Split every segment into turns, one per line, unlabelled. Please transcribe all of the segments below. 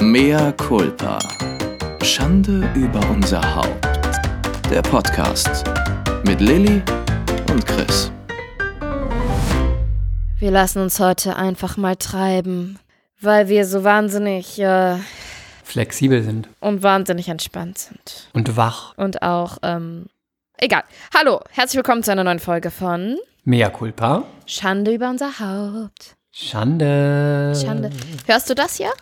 Mea culpa. Schande über unser Haupt. Der Podcast mit Lilly und Chris.
Wir lassen uns heute einfach mal treiben, weil wir so wahnsinnig äh,
flexibel sind
und wahnsinnig entspannt sind.
und wach.
Und auch, ähm, egal. Hallo, herzlich willkommen zu einer neuen Folge von
Mea culpa.
Schande über unser Haupt.
Schande.
Schande. Hörst du das hier?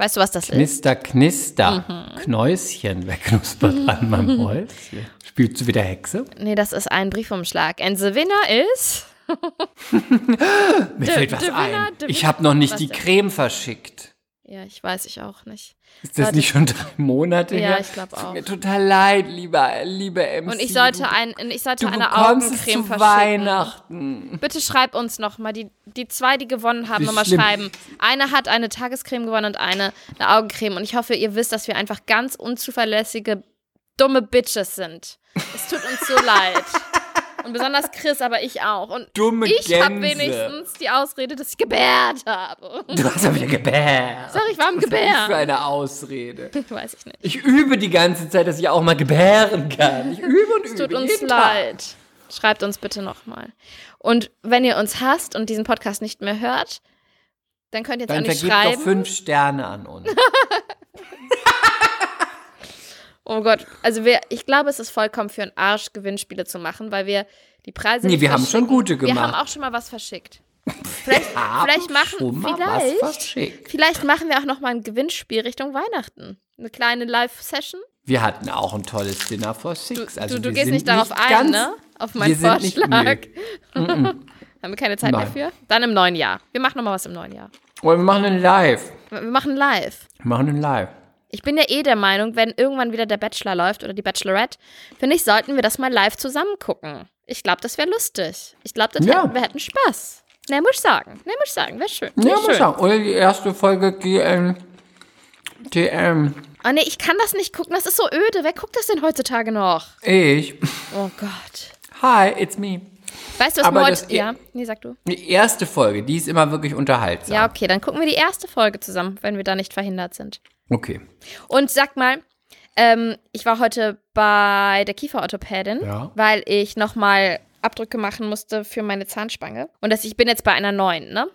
Weißt du, was das ist?
Knister, knister.
Mhm.
Knäuschen wegknuspert an meinem Holzchen. Spielst du wieder Hexe?
Nee, das ist ein Briefumschlag. And the winner is.
Mir fällt was ein. Ich habe noch nicht
Was
die? Creme verschickt.
Ja, ich weiß ich auch nicht.
Ist das
Warte.
nicht schon drei Monate
Ja,
her?
ich glaub
Tut
auch.
Mir total leid, lieber, liebe MC.
Und ich sollte, ein, ich sollte
du
eine Augencreme
zu
verschicken.
Weihnachten.
Bitte schreib uns nochmal, die, die zwei, die gewonnen haben, nochmal schreiben. Eine hat eine Tagescreme gewonnen und eine eine Augencreme. Und ich hoffe, ihr wisst, dass wir einfach ganz unzuverlässige, dumme Bitches sind. Es tut uns so leid. Und besonders Chris, aber ich auch. Und
Dumme
ich habe wenigstens die Ausrede, dass ich gebärt habe.
Du hast ja wieder gebärt.
Sorry, ich war am
Was ist das für eine Ausrede?
Weiß ich nicht.
Ich übe die ganze Zeit, dass ich auch mal gebären kann. Ich übe und
Es
übe.
tut uns
jeden Tag.
leid. Schreibt uns bitte nochmal. Und wenn ihr uns hasst und diesen Podcast nicht mehr hört, dann könnt ihr jetzt
Dann
auch nicht
vergebt
schreiben.
doch fünf Sterne an uns.
Oh Gott, also wir, ich glaube, es ist vollkommen für einen Arsch, Gewinnspiele zu machen, weil wir die Preise
Nee,
nicht
wir haben schon gute
Wir haben
gemacht.
auch schon mal was verschickt. Vielleicht, vielleicht machen, vielleicht,
was verschickt.
vielleicht machen wir auch noch mal ein Gewinnspiel Richtung Weihnachten. Eine kleine Live-Session.
Wir hatten auch ein tolles Dinner for
Du,
Six.
du,
also
du
wir
gehst nicht darauf ein,
ganz,
ne? Auf meinen
nicht-
Vorschlag.
nö.
haben wir keine Zeit
Nein.
für? Dann im neuen Jahr. Wir machen noch mal was im neuen Jahr.
Oder wir machen ein Live.
Wir machen live.
Wir machen ein Live.
Ich bin ja eh der Meinung, wenn irgendwann wieder der Bachelor läuft oder die Bachelorette, finde ich, sollten wir das mal live zusammen gucken. Ich glaube, das wäre lustig. Ich glaube,
Ja.
hätten, wir hätten Spaß. Ne, muss ich sagen. Ne, muss ich sagen. Wäre schön. Wär
Ja,
schön.
muss sagen. Oder die erste Folge GM. TM.
Oh nee, ich kann das nicht gucken. Das ist so öde. Wer guckt das denn heutzutage noch?
Ich.
Oh Gott.
Hi, it's me.
Weißt du, was
Aber
heute... Ja, nee, sag du.
Die erste Folge, die ist immer wirklich unterhaltsam.
Ja, okay, dann gucken wir die erste Folge zusammen, wenn wir da nicht verhindert sind.
Okay.
Und sag mal, ähm, ich war heute bei der Kieferorthopädin,
Ja.
weil ich nochmal Abdrücke machen musste für meine Zahnspange. Und das, ich bin jetzt bei einer neuen, ne?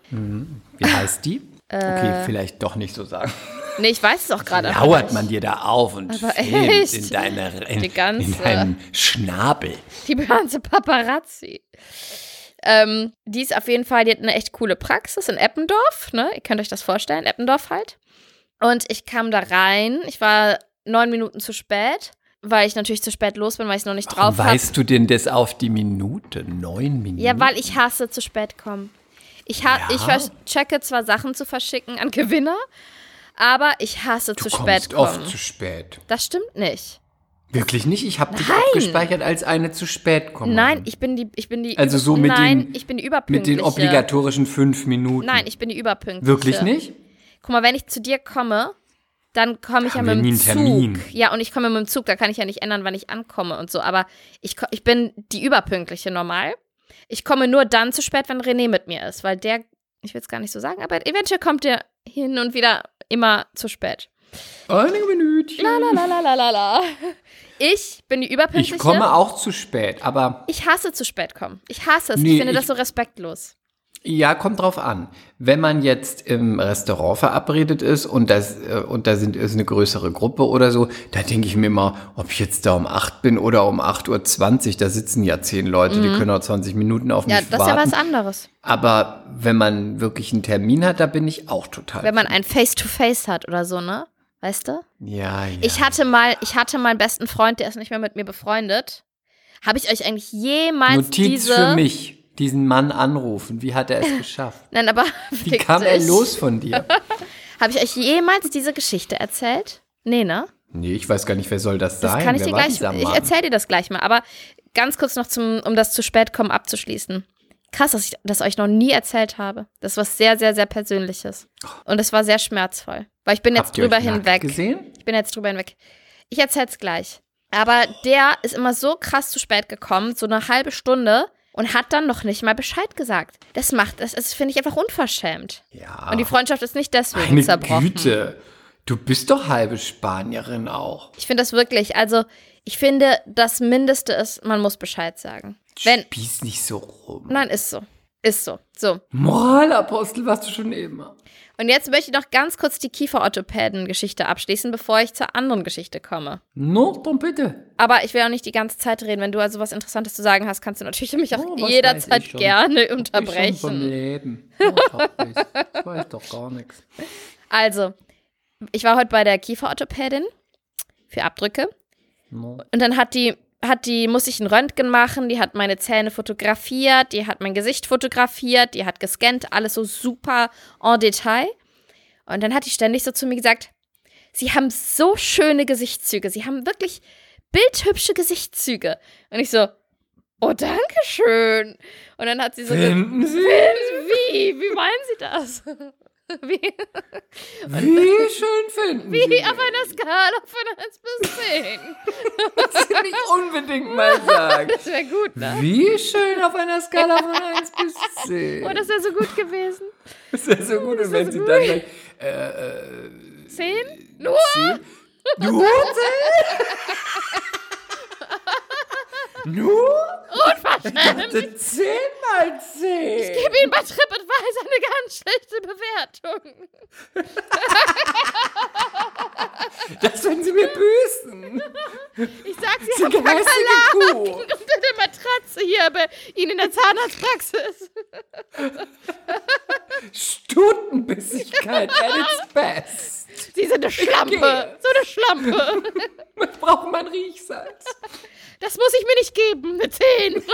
Wie heißt die?
Äh.
Okay, vielleicht doch nicht so sagen.
Nee, ich weiß es auch gerade.
Lauert man dir da auf und filmt in, deine, in,
ganze-
in deinen Schnabel.
Die ganze Paparazzi. Ähm, die ist auf jeden Fall, die hat eine echt coole Praxis in Eppendorf, ne? Ihr könnt euch das vorstellen, Eppendorf halt. Und ich kam da rein, ich war neun Minuten zu spät, weil ich natürlich zu spät los bin, weil ich es noch nicht
Warum
drauf habe.
weißt du denn das auf die Minute? Neun Minuten?
Ja, weil ich hasse zu spät kommen. Ich, ha
Ja?
ich checke zwar Sachen zu verschicken an Gewinner, aber ich hasse
du
zu spät kommen.
oft zu spät.
das stimmt nicht.
Wirklich nicht? Ich habe dich abgespeichert als eine zu spät kommen.
Nein, ich bin die, ich bin die.
Also so mit
nein,
den-
ich bin die
Mit
überpünktliche.
den obligatorischen fünf Minuten.
Nein, ich bin die überpünktliche.
Wirklich nicht?
Guck mal, wenn ich zu dir komme, dann komme ich ja mit dem Zug.
Termin.
Ja, und ich komme mit dem Zug, da kann ich ja nicht ändern, wann ich ankomme und so. Aber ich, ich bin die überpünktliche normal. Ich komme nur dann zu spät, wenn René mit mir ist, weil der, ich will es gar nicht so sagen, aber eventuell kommt der hin und wieder immer zu spät.
Einige Minütchen.
La la la la la la. Ich bin die überpünktliche.
Ich komme auch zu spät, aber
Ich hasse zu spät kommen. Ich hasse es.
Nee,
ich finde das
ich-
so respektlos.
Ja, kommt drauf an. Wenn man jetzt im Restaurant verabredet ist und das äh, und da sind ist eine größere Gruppe oder so, da denke ich mir immer, ob ich jetzt da um 8 bin oder um 8.20 Uhr, da sitzen ja zehn Leute, die können auch 20 Minuten auf
Mhm. Ja,
mich
das ist ja
warten.
was anderes.
Aber wenn man wirklich einen Termin hat, da bin ich auch total.
Wenn man ein Face-to-Face hat oder so, ne? Weißt du?
ja, ja.
Ich hatte mal, ich hatte mal einen besten Freund, der ist nicht mehr mit mir befreundet. Habe ich euch eigentlich jemals
Notiz
diese
für mich, diesen Mann anrufen. Wie hat er es geschafft?
Nein, aber
Wie kam er los von dir?
Habe ich euch jemals diese Geschichte erzählt? Nee, ne?
Nee, ich weiß gar nicht, wer soll das
Das
sein?
kann ich
wer
dir
war
gleich. Ich erzähle dir das gleich mal. Aber ganz kurz noch zum, um das zu spät kommen abzuschließen. Krass, dass ich das euch noch nie erzählt habe. Das ist was sehr, sehr, sehr Persönliches. Und es war sehr schmerzvoll. Weil ich bin jetzt
Habt ihr euch
drüber hinweg.
gesehen?
Ich bin jetzt drüber hinweg. Ich erzähl's gleich. Aber der ist immer so krass zu spät gekommen, so eine halbe Stunde. Und hat dann noch nicht mal Bescheid gesagt. Das macht, das, das finde ich einfach unverschämt.
Ja.
Und die Freundschaft ist nicht deswegen
Meine
zerbrochen.
Güte. Du bist doch halbe Spanierin auch.
Ich finde das wirklich, also ich finde, das Mindeste ist, man muss Bescheid sagen. Wenn,
Spieß nicht so rum.
nein, ist so. Ist so. So.
Moralapostel warst du schon immer.
Und jetzt möchte ich noch ganz kurz die Kieferorthopäden-Geschichte abschließen, bevor ich zur anderen Geschichte komme.
No, dann bitte.
Aber ich will auch nicht die ganze Zeit reden. Wenn du also was Interessantes zu sagen hast, kannst du natürlich mich auch
Oh,
jederzeit
ich schon.
gerne
Ich schon vom
unterbrechen.
Leben. Nicht. Ich weiß doch gar nichts.
Also, ich war heute bei der Kieferorthopädin für Abdrücke.
No.
Und dann hat die, hat die, musste ich ein Röntgen machen, die hat meine Zähne fotografiert, die hat mein Gesicht fotografiert, die hat gescannt, alles so super en Detail. Und dann hat die ständig so zu mir gesagt, sie haben so schöne Gesichtszüge, sie haben wirklich bildhübsche Gesichtszüge. Und ich so, oh, danke schön. Und dann hat sie so
Finden Sie?
wie, wie meinen Sie das? Wie,
Wie schön finden Sie
wie
mich?
auf einer Skala von 1 bis 10.
Das will ich unbedingt mal sagen.
Das wäre gut, ne?
Wie schön auf einer Skala von 1 bis 10.
Oh, das wäre so gut gewesen.
Das wäre so gut, und wenn sie dann gleich, äh,
10? Nur?
10? Nur 10? Nur? Ich dachte 10 mal 10.
Ich gebe Ihnen bei TripAdvisor eine ganz schlechte Bewertung.
Das werden sie mir büßen.
Ich sag, Sie
Sie
haben Kakerlaken unter der Matratze hier bei Ihnen in der Zahnarztpraxis.
Stutenbissigkeit at its best.
Sie sind eine Schlampe. So eine Schlampe.
Man braucht mein Riechsalz.
Das muss ich mir nicht geben. Eine 10.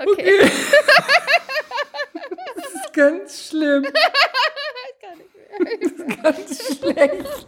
Okay.
Das ist ganz schlimm. Das ist ganz schlecht.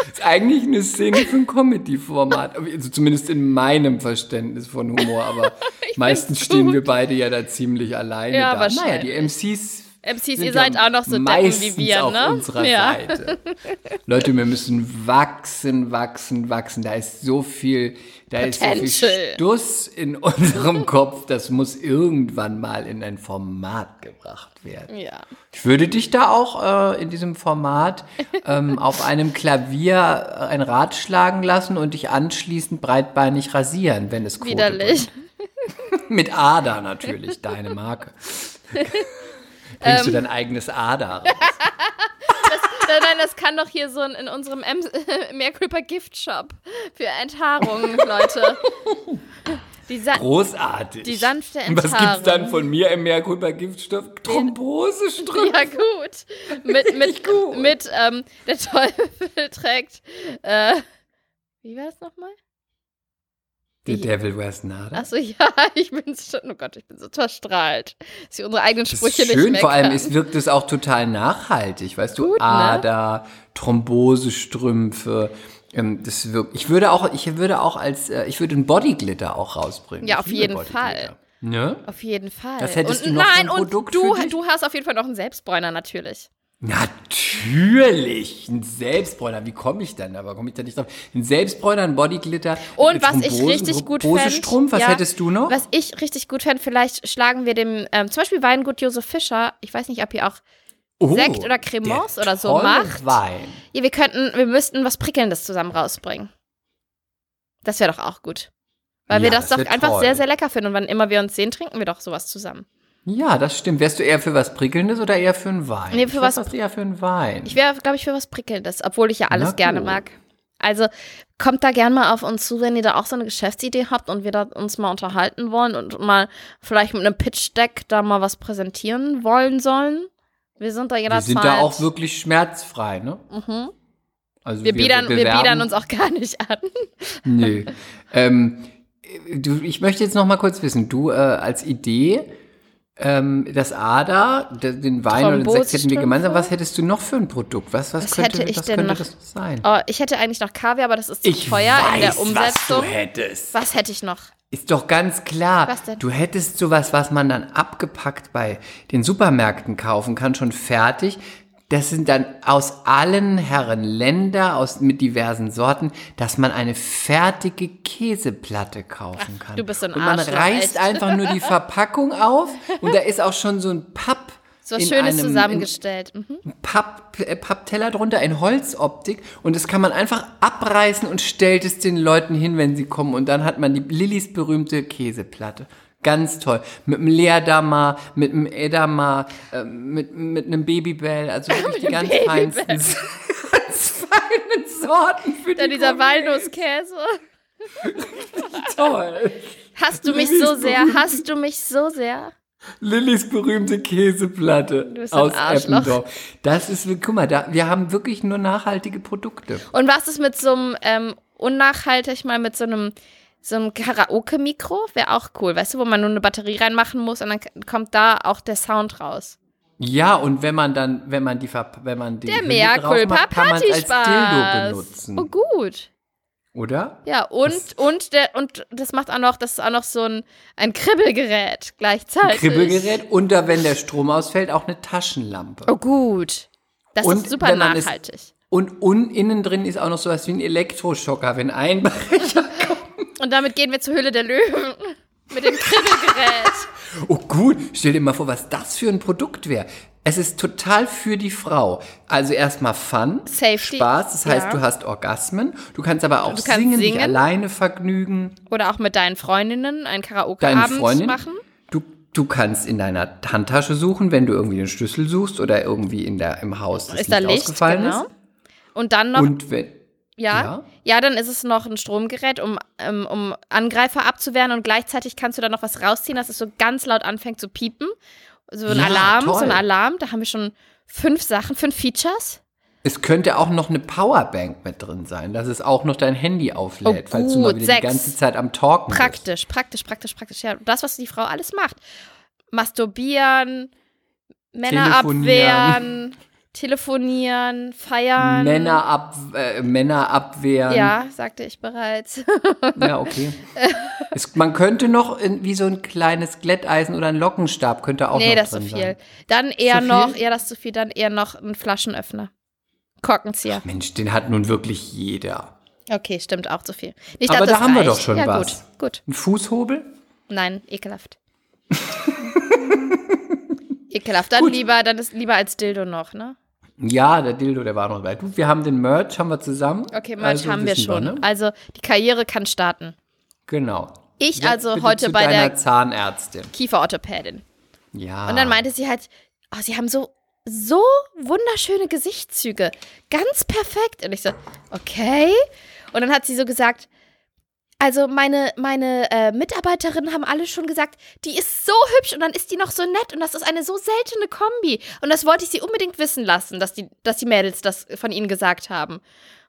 Das ist eigentlich eine Szene für ein Comedy-Format. Also zumindest in meinem Verständnis von Humor. Aber meistens
find's
stehen wir beide ja da ziemlich alleine
Ja,
da. Naja, die MCs.
MCs, ihr seid auch noch so Deppen wie wir,
auf
ne?
unserer
Ja.
Seite. Leute, wir müssen wachsen, wachsen, wachsen. Da ist so viel, da ist so viel
Potential.
Stuss in unserem Kopf. Das muss irgendwann mal in ein Format gebracht werden.
Ja.
Ich würde dich da auch äh, in diesem Format ähm, auf einem Klavier äh, ein Rad schlagen lassen und dich anschließend breitbeinig rasieren, wenn es Quote
Widerlich.
bringt. Mit Ada natürlich, deine Marke. Bringst
Ähm.
du dein eigenes Ada raus?
Nein, nein, das kann doch hier so in, in unserem M Merkulper Gift Shop für Enthaarungen, Leute. Die
Großartig.
Die sanfte
Und was gibt's dann
Enthaarung.
von mir im Merkulper Giftstoff? Thrombosestrümpfe.
Ja, gut. Mit, mit,
gut.
mit ähm, der Teufel trägt. Äh, wie war das nochmal?
The Devil Wears Nada.
Achso, ja, ich bin schon, oh Gott, ich bin so verstrahlt, dass ich unsere eigenen
Das
Sprüche
ist
nicht
schön,
mehr
vor allem es wirkt es auch total nachhaltig, weißt du,
Gut, ne?
Ader, Thrombosestrümpfe, ähm, das wirkt, ich würde auch, ich würde auch als, äh, ich würde einen Bodyglitter auch rausbringen.
Ja, auf jeden. Fall.
Ne?
Auf jeden Fall.
Das hättest
und,
du noch
nein,
ein Produkt
und du, du hast auf jeden Fall noch einen Selbstbräuner, natürlich.
Natürlich, ein Selbstbräuner. Wie komme ich denn? Aber komme ich da nicht drauf? Ein Selbstbräuner, ein Bodyglitter.
Und was ich
Thrombosen-
richtig gut fände.
Thrombosestrumpf, was
ja,
hättest du noch?
Was ich richtig gut fände, vielleicht schlagen wir dem, ähm, zum Beispiel Weingut Josef Fischer, ich weiß nicht, ob ihr auch,
Oh,
Sekt oder Cremants
der
oder so macht.
Wein.
ja, wir könnten, wir müssten was Prickelndes zusammen rausbringen. Das wäre doch auch gut. Weil wir
Ja,
das,
das
doch einfach
toll.
sehr, sehr lecker finden. Und wann immer wir uns sehen, trinken wir doch sowas zusammen.
Ja, das stimmt. Wärst du eher für was Prickelndes oder eher für einen Wein?
Nee, für
ich
was-
eher für einen Wein.
Ich wäre, glaube ich, für was Prickelndes, obwohl ich ja alles
Na
gerne mag. Also kommt da gern mal auf uns zu, wenn ihr da auch so eine Geschäftsidee habt und wir da uns mal unterhalten wollen und mal vielleicht mit einem Pitch-Deck da mal was präsentieren wollen sollen. Wir sind da
wir
jederzeit.
sind da auch wirklich schmerzfrei, ne?
Mhm.
Also
Wir, biedern, wir biedern uns auch gar nicht an.
Nö. ähm, du, ich möchte jetzt noch mal kurz wissen, du äh, als Idee, ähm, das Ader, de- den Wein oder den Sekt hätten wir gemeinsam. Was hättest du noch für ein Produkt? Was, was,
Was
könnte,
hätte ich
was
denn
könnte
noch?
das sein?
Oh, ich hätte eigentlich noch Kaviar, aber das ist zu
ich
teuer
weiß,
in der
was
Umsetzung.
du hättest.
Was hätte ich noch?
Ist doch ganz klar.
Was denn?
Du hättest sowas, was man dann abgepackt bei den Supermärkten kaufen kann, schon fertig. Das sind dann aus allen Herren Länder, aus, mit diversen Sorten, dass man eine fertige Käseplatte kaufen kann.
du bist so ein
Und man
Arschloch,
reißt
echt.
einfach nur die Verpackung auf und da ist auch schon so ein Papp.
So was Schönes
einem- in-
zusammengestellt. Mhm.
Papp, äh, Pappteller drunter in Holzoptik und das kann man einfach abreißen und stellt es den Leuten hin, wenn sie kommen und dann hat man die Lillys berühmte Käseplatte. Ganz toll. Mit einem Leerdammer, mit einem Edamer, äh, mit, mit einem Babybell, also wirklich die ganz feinsten, ganz feinen Sorten für
Dann
die
dieser. Walnusskäse.
Toll.
Hast du mich so sehr, hast du mich so sehr.
Lillys berühmte Käseplatte aus. Eppendorf. Das ist, guck mal, da, wir haben wirklich nur nachhaltige Produkte.
Und was ist mit so einem ähm, unnachhaltig mal mit so einem so einem Karaoke-Mikro? Wäre auch cool, weißt du, wo man nur eine Batterie reinmachen muss und dann kommt da auch der Sound raus.
Ja, und wenn man dann, wenn man die, wenn man die
Der
Hülle drauf macht, kann man es als Dildo benutzen,
Oh gut.
oder?
Ja, und, und, der, und das macht auch noch, das ist auch noch so ein, ein Kribbelgerät gleichzeitig.
Kribbelgerät und da, wenn der Strom ausfällt, auch eine Taschenlampe.
Oh gut. Das
Und
ist super nachhaltig.
Und, und innen drin ist auch noch sowas wie ein Elektroschocker, wenn ein Brecher
Und damit gehen wir zur Hülle der Löwen. Mit dem Kribbelgerät.
Oh gut, stell dir mal vor, was das für ein Produkt wäre. Es ist total für die Frau. Also erstmal Fun,
Safety,
Spaß, das heißt,
ja.
du hast Orgasmen, du kannst aber auch
kannst
singen, dich
singen.
alleine vergnügen,
Oder auch mit deinen Freundinnen einen
deine
Karaoke-Abend machen.
Du, du kannst in deiner Handtasche suchen, wenn du irgendwie den Schlüssel suchst oder irgendwie in der, im Haus das
ist da Licht,
ausgefallen
genau.
ist.
Und dann noch,
Und wenn,
ja,
ja.
ja, dann ist es noch ein Stromgerät, um, ähm, um Angreifer abzuwehren und gleichzeitig kannst du da noch was rausziehen, dass es so ganz laut anfängt zu piepen. So ein
Ja,
Alarm, so ein
toll.
Alarm, da haben wir schon fünf Sachen, fünf Features.
es könnte auch noch eine Powerbank mit drin sein, dass es auch noch dein Handy auflädt,
Oh,
falls du mal wieder
sechs.
die ganze Zeit am Talken bist.
Praktisch, praktisch, praktisch, praktisch. Ja, das, was die Frau alles macht. Masturbieren, Männer abwehren, telefonieren, feiern.
Männer, ab, äh, Männer abwehren.
Ja, sagte ich bereits.
Ja, okay. es, man könnte noch in, wie so ein kleines Glätteisen oder ein Lockenstab könnte auch
nee,
noch
das ist zu viel.
sein.
Dann eher
Zu
noch,
viel?
ja, das ist zu viel, dann eher noch ein Flaschenöffner. Korkenzieher.
Mensch, den hat nun wirklich jeder.
Okay, stimmt auch zu viel. Ich
Aber da haben wir
reicht.
doch schon
ja,
was.
Gut, gut.
Ein Fußhobel?
Nein, ekelhaft. ekelhaft. Dann lieber, dann ist lieber als Dildo noch, ne?
Ja, der Dildo, der war noch dabei. Du, wir haben den Merch, haben wir zusammen.
Okay, Merch
Also
haben wir schon.
ne?
Also die Karriere kann starten.
Genau.
Ich
Jetzt
also heute bei der
Zahnärztin.
Kieferorthopädin.
Ja.
Und dann meinte sie halt, oh, sie haben so, so wunderschöne Gesichtszüge. Ganz perfekt. Und ich so, okay. Und dann hat sie so gesagt, also meine, meine äh, Mitarbeiterinnen haben alle schon gesagt, die ist so hübsch und dann ist die noch so nett und das ist eine so seltene Kombi. Und das wollte ich sie unbedingt wissen lassen, dass die, dass die Mädels das von ihnen gesagt haben.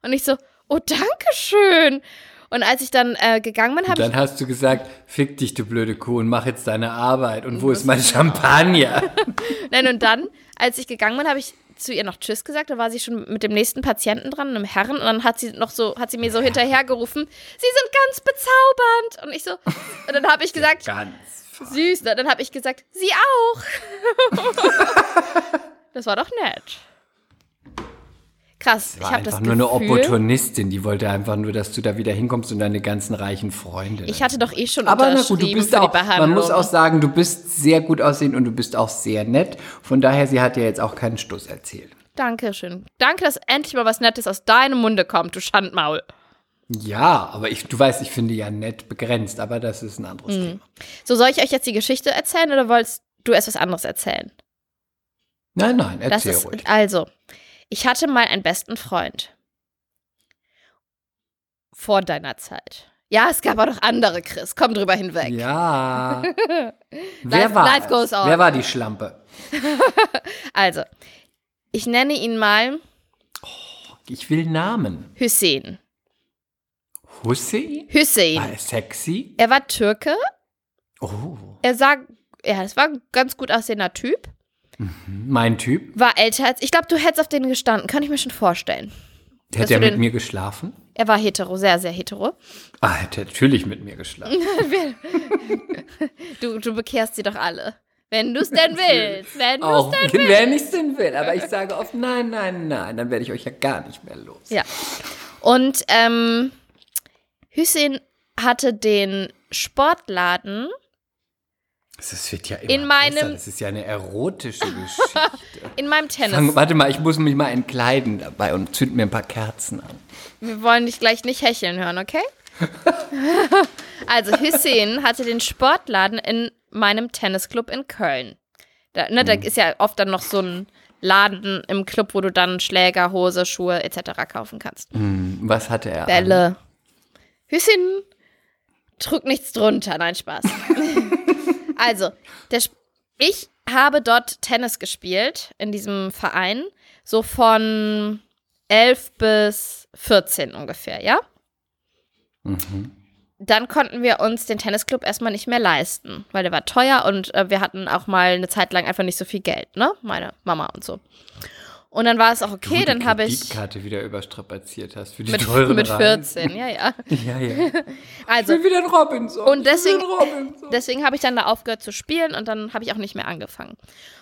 Und ich so, oh, danke schön. Und als ich dann äh, gegangen bin, habe ich
dann hast du gesagt, fick dich, du blöde Kuh, und mach jetzt deine Arbeit. Und wo ist mein Champagner?
Nein, und dann, als ich gegangen bin, habe ich zu ihr noch Tschüss gesagt. Da war sie schon mit dem nächsten Patienten dran, einem Herren. Und dann hat sie noch so, hat sie mir so hinterhergerufen, sie sind ganz bezaubernd. Und ich so, und dann habe ich gesagt,
Ganz.
süß. ne? Dann habe ich gesagt, sie auch. das war doch nett. Krass, ich
War
habe das
einfach
Gefühl,
nur eine Opportunistin, die wollte einfach nur, dass du da wieder hinkommst und deine ganzen reichen Freunde.
ich hatte doch eh schon
Aber na gut, du bist auch, man muss auch sagen, du bist sehr gut aussehend und du bist auch sehr nett. Von daher, sie hat dir jetzt auch keinen Stuss erzählt.
Dankeschön. Danke, dass endlich mal was Nettes aus deinem Munde kommt, du Schandmaul.
Ja, aber ich, du weißt, ich finde ja nett begrenzt, aber das ist ein anderes
Mhm.
Thema.
So, soll ich euch jetzt die Geschichte erzählen oder wolltest du erst was anderes erzählen?
Nein, nein,
Das
erzähl
ist,
ruhig.
also, ich hatte mal einen besten Freund. Vor deiner Zeit. Ja, es gab auch noch andere, Chris. Komm drüber hinweg.
Ja.
Life-
Wer war
life
es?
goes on.
Wer war die Schlampe?
Also, ich nenne ihn mal
Ich will Namen.
Hüseyin.
Hussein?
Hüseyin.
War er sexy?
Er war Türke.
Oh,
Er sah, ja, es war ein ganz gut aussehender Typ.
Mein Typ.
War älter als, ich glaube, du hättest auf den gestanden. Kann ich mir schon vorstellen.
Hätte er mit
den-
mir geschlafen?
Er war hetero, sehr, sehr hetero.
Ah, hätte natürlich mit mir geschlafen.
Du, du bekehrst sie doch alle. Wenn du es denn willst. Wenn du es denn willst.
wenn ich es denn will. Aber ich sage oft, nein, nein, nein, dann werde ich euch ja gar nicht mehr los.
Ja. Und ähm, Hüseyin hatte den Sportladen
Das wird ja immer
In meinem-
besser. Das ist ja eine erotische Geschichte.
in meinem Tennis.
Fang, warte mal, ich muss mich mal entkleiden dabei und zünd mir ein paar Kerzen an.
Wir wollen dich gleich nicht hecheln hören, okay? also Hüseyin hatte den Sportladen in meinem Tennisclub in Köln. Da, ne, da ist ja oft dann noch so ein Laden im Club, wo du dann Schläger, Hose, Schuhe etc. kaufen kannst.
Hm, Was hatte er? An?
Bälle. Hüsschen trug nichts drunter. Nein, Spaß. also, der, ich habe dort Tennis gespielt in diesem Verein, so von 11 bis 14 ungefähr, ja? Dann konnten wir uns den Tennisclub erstmal nicht mehr leisten, weil der war teuer und äh, wir hatten auch mal eine Zeit lang einfach nicht so viel Geld, ne? Meine Mama und so. Und dann war es auch okay,
Wo
dann
die
habe ich
Kreditkarte wieder überstrapaziert hast für die
mit,
teuren
mit
Reisen.
14, ja, ja.
Ja, ja.
Also,
Ich will wieder ein Robinson.
Und deswegen,
Robinson.
deswegen habe ich dann da aufgehört zu spielen und dann habe ich auch nicht mehr angefangen.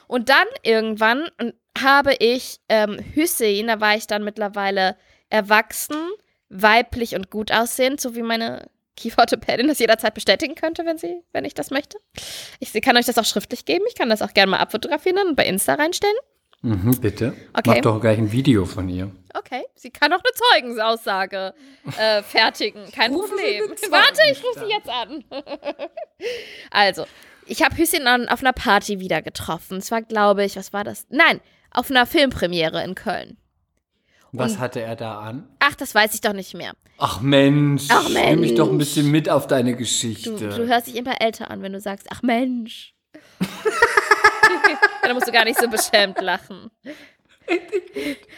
Und dann irgendwann habe ich ähm, Hüseyin, da war ich dann mittlerweile erwachsen, weiblich und gut aussehend, so wie meine Kieferorthopädin das jederzeit bestätigen könnte, wenn sie, wenn ich das möchte. Ich sie kann euch das auch schriftlich geben. Ich kann das auch gerne mal abfotografieren und bei Insta reinstellen.
Mhm, bitte.
Okay.
Mach doch gleich ein Video von ihr.
Okay, sie kann auch eine Zeugensaussage äh, fertigen. Kein Problem. Warte, ich rufe sie jetzt an. also, ich habe Hüsschen an, auf einer Party wieder getroffen. Es war, glaube ich, was war das? Nein, auf einer Filmpremiere in Köln.
Was hatte er da an?
Ach, das weiß ich doch nicht mehr.
Ach Mensch,
Ach,
nimm mich doch ein
Mensch.
bisschen mit auf deine
Du,
Geschichte.
du hörst dich immer älter an, wenn du sagst, ach Mensch. Dann musst du gar nicht so beschämt lachen.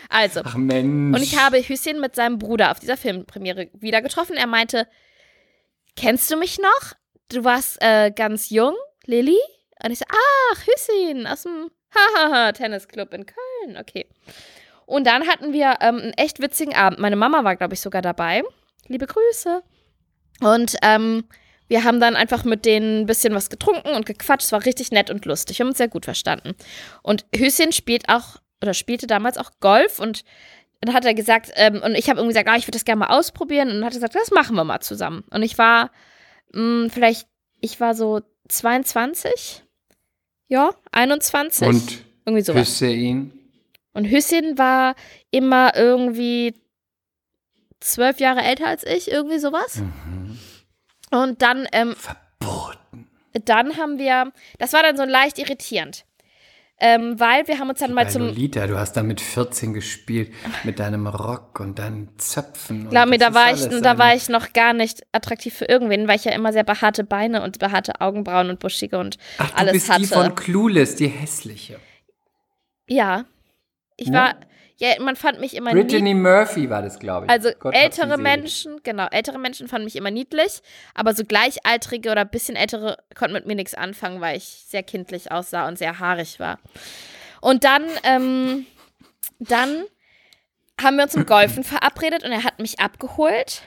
Also,
Ach Mensch.
Und ich habe Hüsschen mit seinem Bruder auf dieser Filmpremiere wieder getroffen. Er meinte, kennst du mich noch? Du warst äh, ganz jung, Lilly? Und ich so, ach, Hüsschen aus dem Tennisclub in Köln. Okay. Und dann hatten wir ähm, einen echt witzigen Abend. Meine Mama war, glaube ich, sogar dabei. Liebe Grüße. Und ähm, wir haben dann einfach mit denen ein bisschen was getrunken und gequatscht. Es war richtig nett und lustig. Wir haben uns sehr gut verstanden. Und Hüsschen spielt auch, oder spielte damals auch Golf und dann hat er gesagt, ähm, und ich habe irgendwie gesagt, ah, ich würde das gerne mal ausprobieren. Und dann hat er gesagt, das machen wir mal zusammen. Und ich war mh, vielleicht, ich war so 22, ja, 21,
Und
irgendwie sowas.
küsse ihn.
Und Hüsschen war immer irgendwie zwölf Jahre älter als ich, irgendwie sowas. Und dann, ähm,
Verboten.
dann haben wir, das war dann so leicht irritierend. Ähm, weil wir haben uns dann mal zum,
Lolita, du hast da mit 14 gespielt, mit deinem Rock und deinen Zöpfen.
glaub mir, da war ich, da war ich noch gar nicht attraktiv für irgendwen, weil ich ja immer sehr behaarte Beine und behaarte Augenbrauen und buschige und
Ach, du
alles
bist
hatte.
die von Clueless, die hässliche.
ja. Ich
Ne?
war, ja, man fand mich immer
Brittany Murphy war das, glaube ich.
Also
Gott
ältere. Menschen, genau, ältere Menschen fanden mich immer niedlich, aber so gleichaltrige oder ein bisschen ältere konnten mit mir nichts anfangen, weil ich sehr kindlich aussah und sehr haarig war. Und dann, ähm, dann haben wir uns zum Golfen verabredet und er hat mich abgeholt.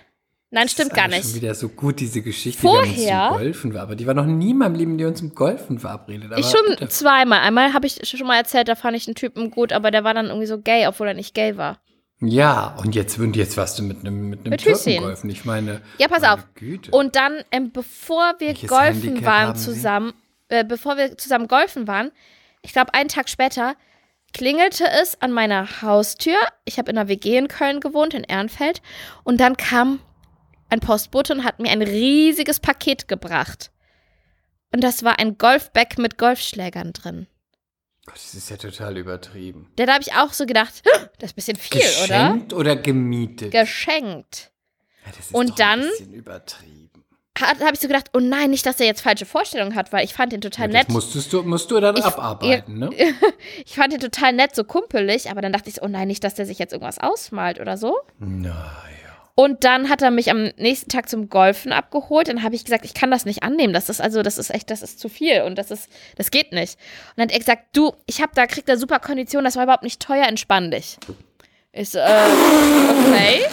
Nein, stimmt gar nicht.
schon wieder so gut, diese Geschichte,
Vorher-
die wir uns zum Golfen war. Aber die war noch nie in meinem Leben, die uns zum Golfen verabredet. Aber
Ich schon
bitte.
zweimal. Einmal habe ich schon mal erzählt, da fand ich einen Typen gut, aber der war dann irgendwie so gay, obwohl er nicht gay war.
Ja, und jetzt, und jetzt warst du mit einem mit einem
Mit
Türken golfen. Ich meine,
Ja, pass
meine
auf.
Güte.
Und dann, ähm, bevor wir
Welches
golfen
Handicap
waren zusammen, äh, bevor wir zusammen golfen waren, ich glaube einen Tag später, klingelte es an meiner Haustür. Ich habe in einer WG in Köln gewohnt, in Ehrenfeld. Und dann kam ein Postbote und hat mir ein riesiges Paket gebracht. Und das war ein Golfbag mit Golfschlägern drin.
Das ist ja total übertrieben.
Da habe ich auch so gedacht, das ist ein bisschen viel, oder?
Geschenkt oder, gemietet?
Geschenkt.
ja, das ist
Und
doch
dann-
ein bisschen übertrieben.
habe ich so gedacht, oh nein, nicht, dass er jetzt falsche Vorstellungen hat, weil ich fand ihn total
Ja,
nett.
das musstest du, musst du dann
Ich-
abarbeiten, ne?
Ich fand ihn total nett, so kumpelig, aber dann dachte ich, so, oh nein, nicht, dass der sich jetzt irgendwas ausmalt oder so.
Naja.
Und dann hat er mich am nächsten Tag zum Golfen abgeholt. Dann habe ich gesagt, ich kann das nicht annehmen. Das ist also, das ist echt, das ist zu viel und das ist, das geht nicht. Und dann hat er gesagt, du, ich habe da kriegt er super Kondition, das war überhaupt nicht teuer, entspann dich. Ich so, äh, okay.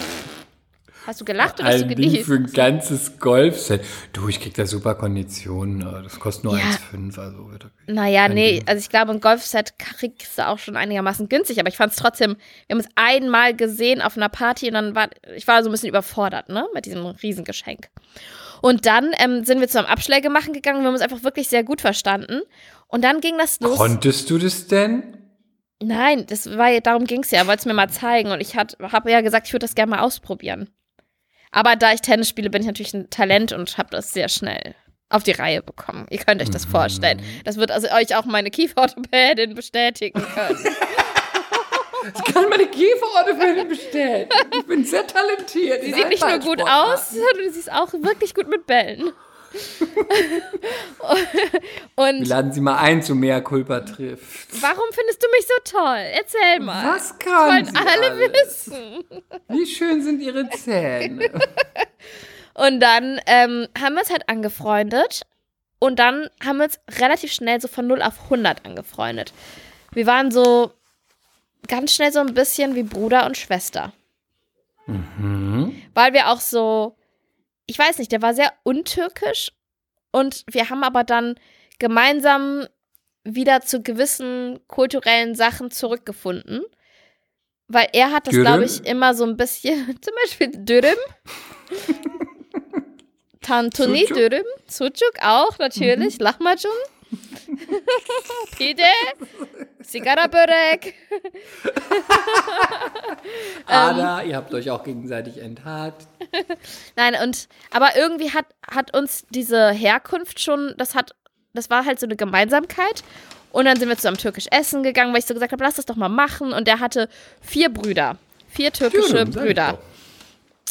Hast du gelacht oder hast du genießt?
für ein ganzes Golfset. Du, ich krieg da super Konditionen. Das kostet nur
Ja.
1,5. Also.
Naja, nee,
Ding.
also ich glaube, ein Golfset kriegst du auch schon einigermaßen günstig, aber ich fand es trotzdem, wir haben uns einmal gesehen auf einer Party und dann war, ich war so ein bisschen überfordert, ne, mit diesem Riesengeschenk. Und dann ähm, sind wir zu einem Abschläge machen gegangen, wir haben uns einfach wirklich sehr gut verstanden. Und dann ging das los.
Konntest du das denn?
Nein, das war, darum ging es ja, er wollte es mir mal zeigen und ich habe ja gesagt, ich würde das gerne mal ausprobieren. Aber da ich Tennis spiele, bin ich natürlich ein Talent und habe das sehr schnell auf die Reihe bekommen. Ihr könnt euch das vorstellen. Das wird also euch auch meine Kieferorthopädin bestätigen können.
Ich kann meine Kieferorthopädin bestellen. Ich bin sehr talentiert.
Sie sieht nicht nur gut aus, sondern sie ist auch wirklich gut mit Bällen.
Wir
und
laden Sie mal ein zu mehr Culpa trifft.
warum findest du mich so toll? Erzähl mal.
Was kann
Das wollen alle
alles?
wissen.
Wie schön sind Ihre Zähne?
Und dann ähm, haben wir uns halt angefreundet. Und dann haben wir uns relativ schnell so von 0 auf 100 angefreundet. Wir waren so ganz schnell so ein bisschen wie Bruder und Schwester. Weil wir auch so, ich weiß nicht, der war sehr untürkisch. Und wir haben aber dann gemeinsam wieder zu gewissen kulturellen Sachen zurückgefunden. Weil er hat das, glaube ich, immer so ein bisschen, zum Beispiel Dürüm. Tantuni
Sucuk?
Dürüm. Sucuk auch, natürlich. Lahmacun. Pide. Sigara Börek.
Ada, ihr habt euch auch gegenseitig enthaart.
Nein, und aber irgendwie hat, hat uns diese Herkunft schon, das hat, das war halt so eine Gemeinsamkeit. Und dann sind wir zusammen türkisch essen gegangen, weil ich so gesagt habe, lass das doch mal machen. Und der hatte vier Brüder. Vier türkische
ich
Brüder.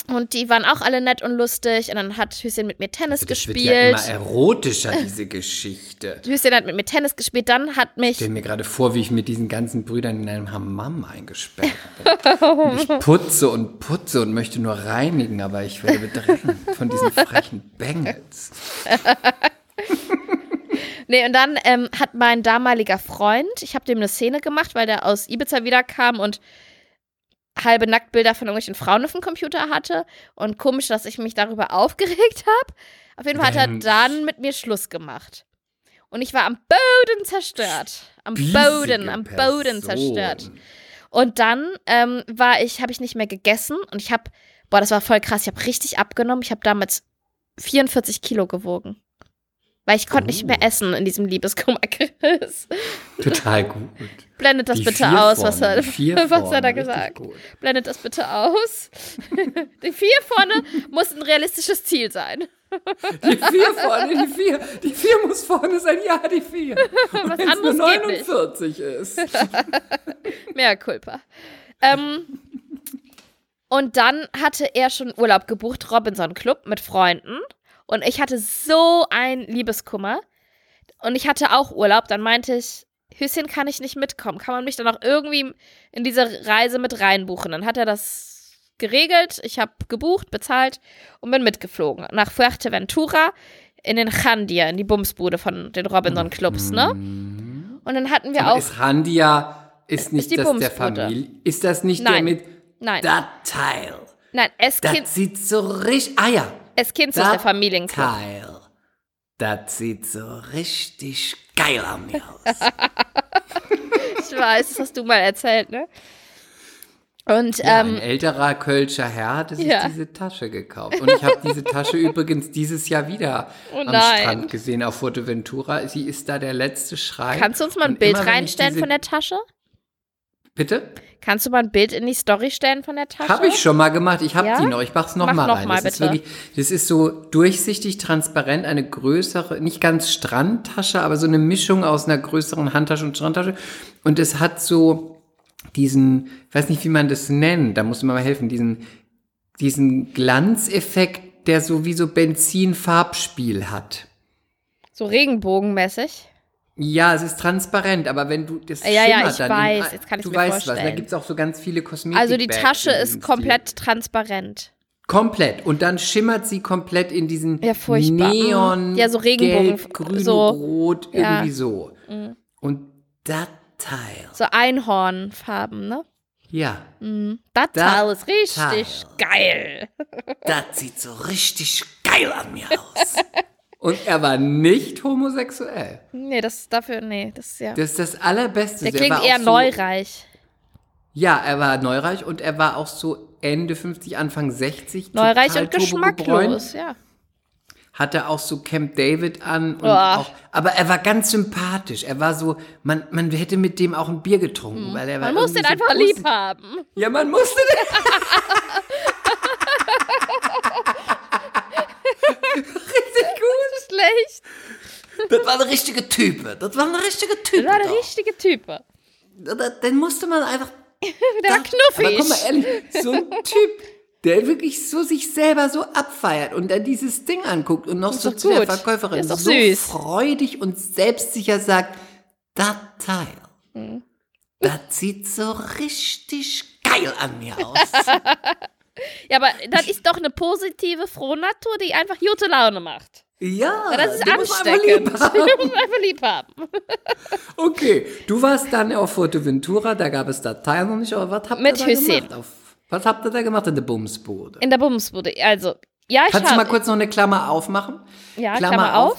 Und die waren auch alle nett und lustig. Und dann hat Hüssein mit mir Tennis
Also Das wird
gespielt.
ja immer erotischer, diese Geschichte.
Hüssein hat mit mir Tennis gespielt. Dann hat mich.
Ich stelle mir gerade vor, wie ich mit diesen ganzen Brüdern in einem Hammam eingesperrt bin. Und ich putze und putze und möchte nur reinigen, aber ich werde bedrängt von diesen frechen Bengels.
Nee, und dann ähm, hat mein damaliger Freund, ich habe dem eine Szene gemacht, weil der aus Ibiza wiederkam und halbe Nacktbilder von irgendwelchen Frauen auf dem Computer hatte. Und komisch, dass ich mich darüber aufgeregt habe. Auf jeden Fall hat er dann mit mir Schluss gemacht. Und ich war am Boden zerstört. Am Boden, am Boden zerstört. Und dann ähm, war ich, habe ich nicht mehr gegessen und ich habe, boah, das war voll krass. Ich habe richtig abgenommen. Ich habe damals 44 Kilo gewogen. Weil ich konnte nicht
Oh.
mehr essen in diesem Liebeskummer, Chris.
Total gut.
Blendet das
Die
bitte aus, was er, was hat er
richtig
gesagt.
gut.
Blendet das bitte aus. Die vier vorne muss ein realistisches Ziel sein.
Die vier vorne, die vier, die vier muss vorne sein, ja, die vier. Und
Was
nur
anderes nicht.
49 ist.
Mehr Culpa. Ähm, und dann hatte er schon Urlaub gebucht, Robinson Club mit Freunden. Und ich hatte so ein Liebeskummer. Und ich hatte auch Urlaub. Dann meinte ich, Hüsschen kann ich nicht mitkommen. Kann man mich dann auch irgendwie in diese Reise mit reinbuchen? Dann hat er das geregelt. Ich habe gebucht, bezahlt und bin mitgeflogen. Nach Fuerteventura in den Chandia, in die Bumsbude von den Robinson Clubs, ne? Und dann hatten wir
Aber
auch.
ist Handia, ist nicht
die
das der. Familie? Ist das nicht der
Nein.
mit
Nein,
das Teil?
nein, Eskin,
Das sieht so richtig. Ah ja.
Eskin ist der
Das
Familienclub.
Teil. Das sieht so richtig geil an mir aus.
Ich weiß, das hast du mal erzählt, ne? Und
Ja,
ähm,
ein älterer Kölscher Herr hatte sich
Ja.
diese Tasche gekauft. Und ich habe diese Tasche übrigens dieses Jahr wieder
Oh
am. Strand gesehen auf Fuerteventura. Sie ist da der letzte Schrei.
kannst du uns mal ein
Und
Bild
immer,
reinstellen
diese-
von der Tasche?
Bitte?
Kannst du mal ein Bild in die Story stellen von der Tasche?
Habe ich schon mal gemacht. Ich habe
Ja?
die noch. Ich mach's noch
Mach
mal
noch
rein.
mal,
das ist wirklich, das ist so durchsichtig, transparent, eine größere, nicht ganz Strandtasche, aber so eine Mischung aus einer größeren Handtasche und Strandtasche. Und es hat so diesen, ich weiß nicht, wie man das nennt. Da muss man mal helfen. Diesen, diesen Glanzeffekt, der so wie so Benzin-Farbspiel hat.
So regenbogenmäßig.
Ja, es ist transparent, aber wenn du das
Ja, ja, ich
dann
weiß,
im,
jetzt kann ich's
du
mir
weißt was,
vorstellen.
da gibt's auch so ganz viele Kosmetik.
Also die Tasche
in
ist komplett transparent.
Komplett. Und dann schimmert sie komplett in diesen
Ja, furchtbar.
Neon,
Mhm. Ja, so Regenbogen-
gelb, grün,
so-
rot,
ja.
irgendwie so. Und das Teil.
So Einhornfarben, ne?
Ja,
Mhm. Das
Das
Teil ist richtig
Teil.
geil.
das sieht so richtig geil an mir aus. Und er war nicht homosexuell.
Nee, das dafür, nee, das ist ja.
Das ist das Allerbeste.
der
Er
klingt eher
so,
neureich.
Ja, er war neureich und er war auch so Ende 50, Anfang 60.
Neureich und geschmacklos, ja.
Hatte auch so Camp David an. Auch, aber er war ganz sympathisch. Er war so, man, man hätte mit dem auch ein Bier getrunken. Weil er war.
Man muss den
so
einfach lieb haben.
Ja, man musste den. Richtig gut.
Schlecht.
Das war eine richtige Type. Das war eine richtige Type.
Das war der
doch.
richtige Typ. Der
Da- Den musste man einfach.
war
Aber
knuffig.
guck mal ehrlich, so ein Typ, der wirklich so sich selber so abfeiert und dann dieses Ding anguckt und noch so zu der. Verkäuferin so
süß.
freudig und selbstsicher sagt, das Teil,
Hm.
das sieht so richtig geil an mir aus.
Ja, aber das ist doch eine positive Frohnatur, die einfach gute Laune macht.
Ja,
Ja, das ist
den muss einfach
ansteckend.
lieb haben.
Einfach lieb haben.
Okay, du warst dann auf Fuerteventura, da gab es das Teil noch nicht, aber was habt
Mit
ihr da
Hüssein.
gemacht? Auf, was habt ihr da gemacht in der Bumsbude?
In der Bumsbude. Also, ja, ich
Kannst du mal kurz noch eine Klammer aufmachen?
Ja, Klammer auf.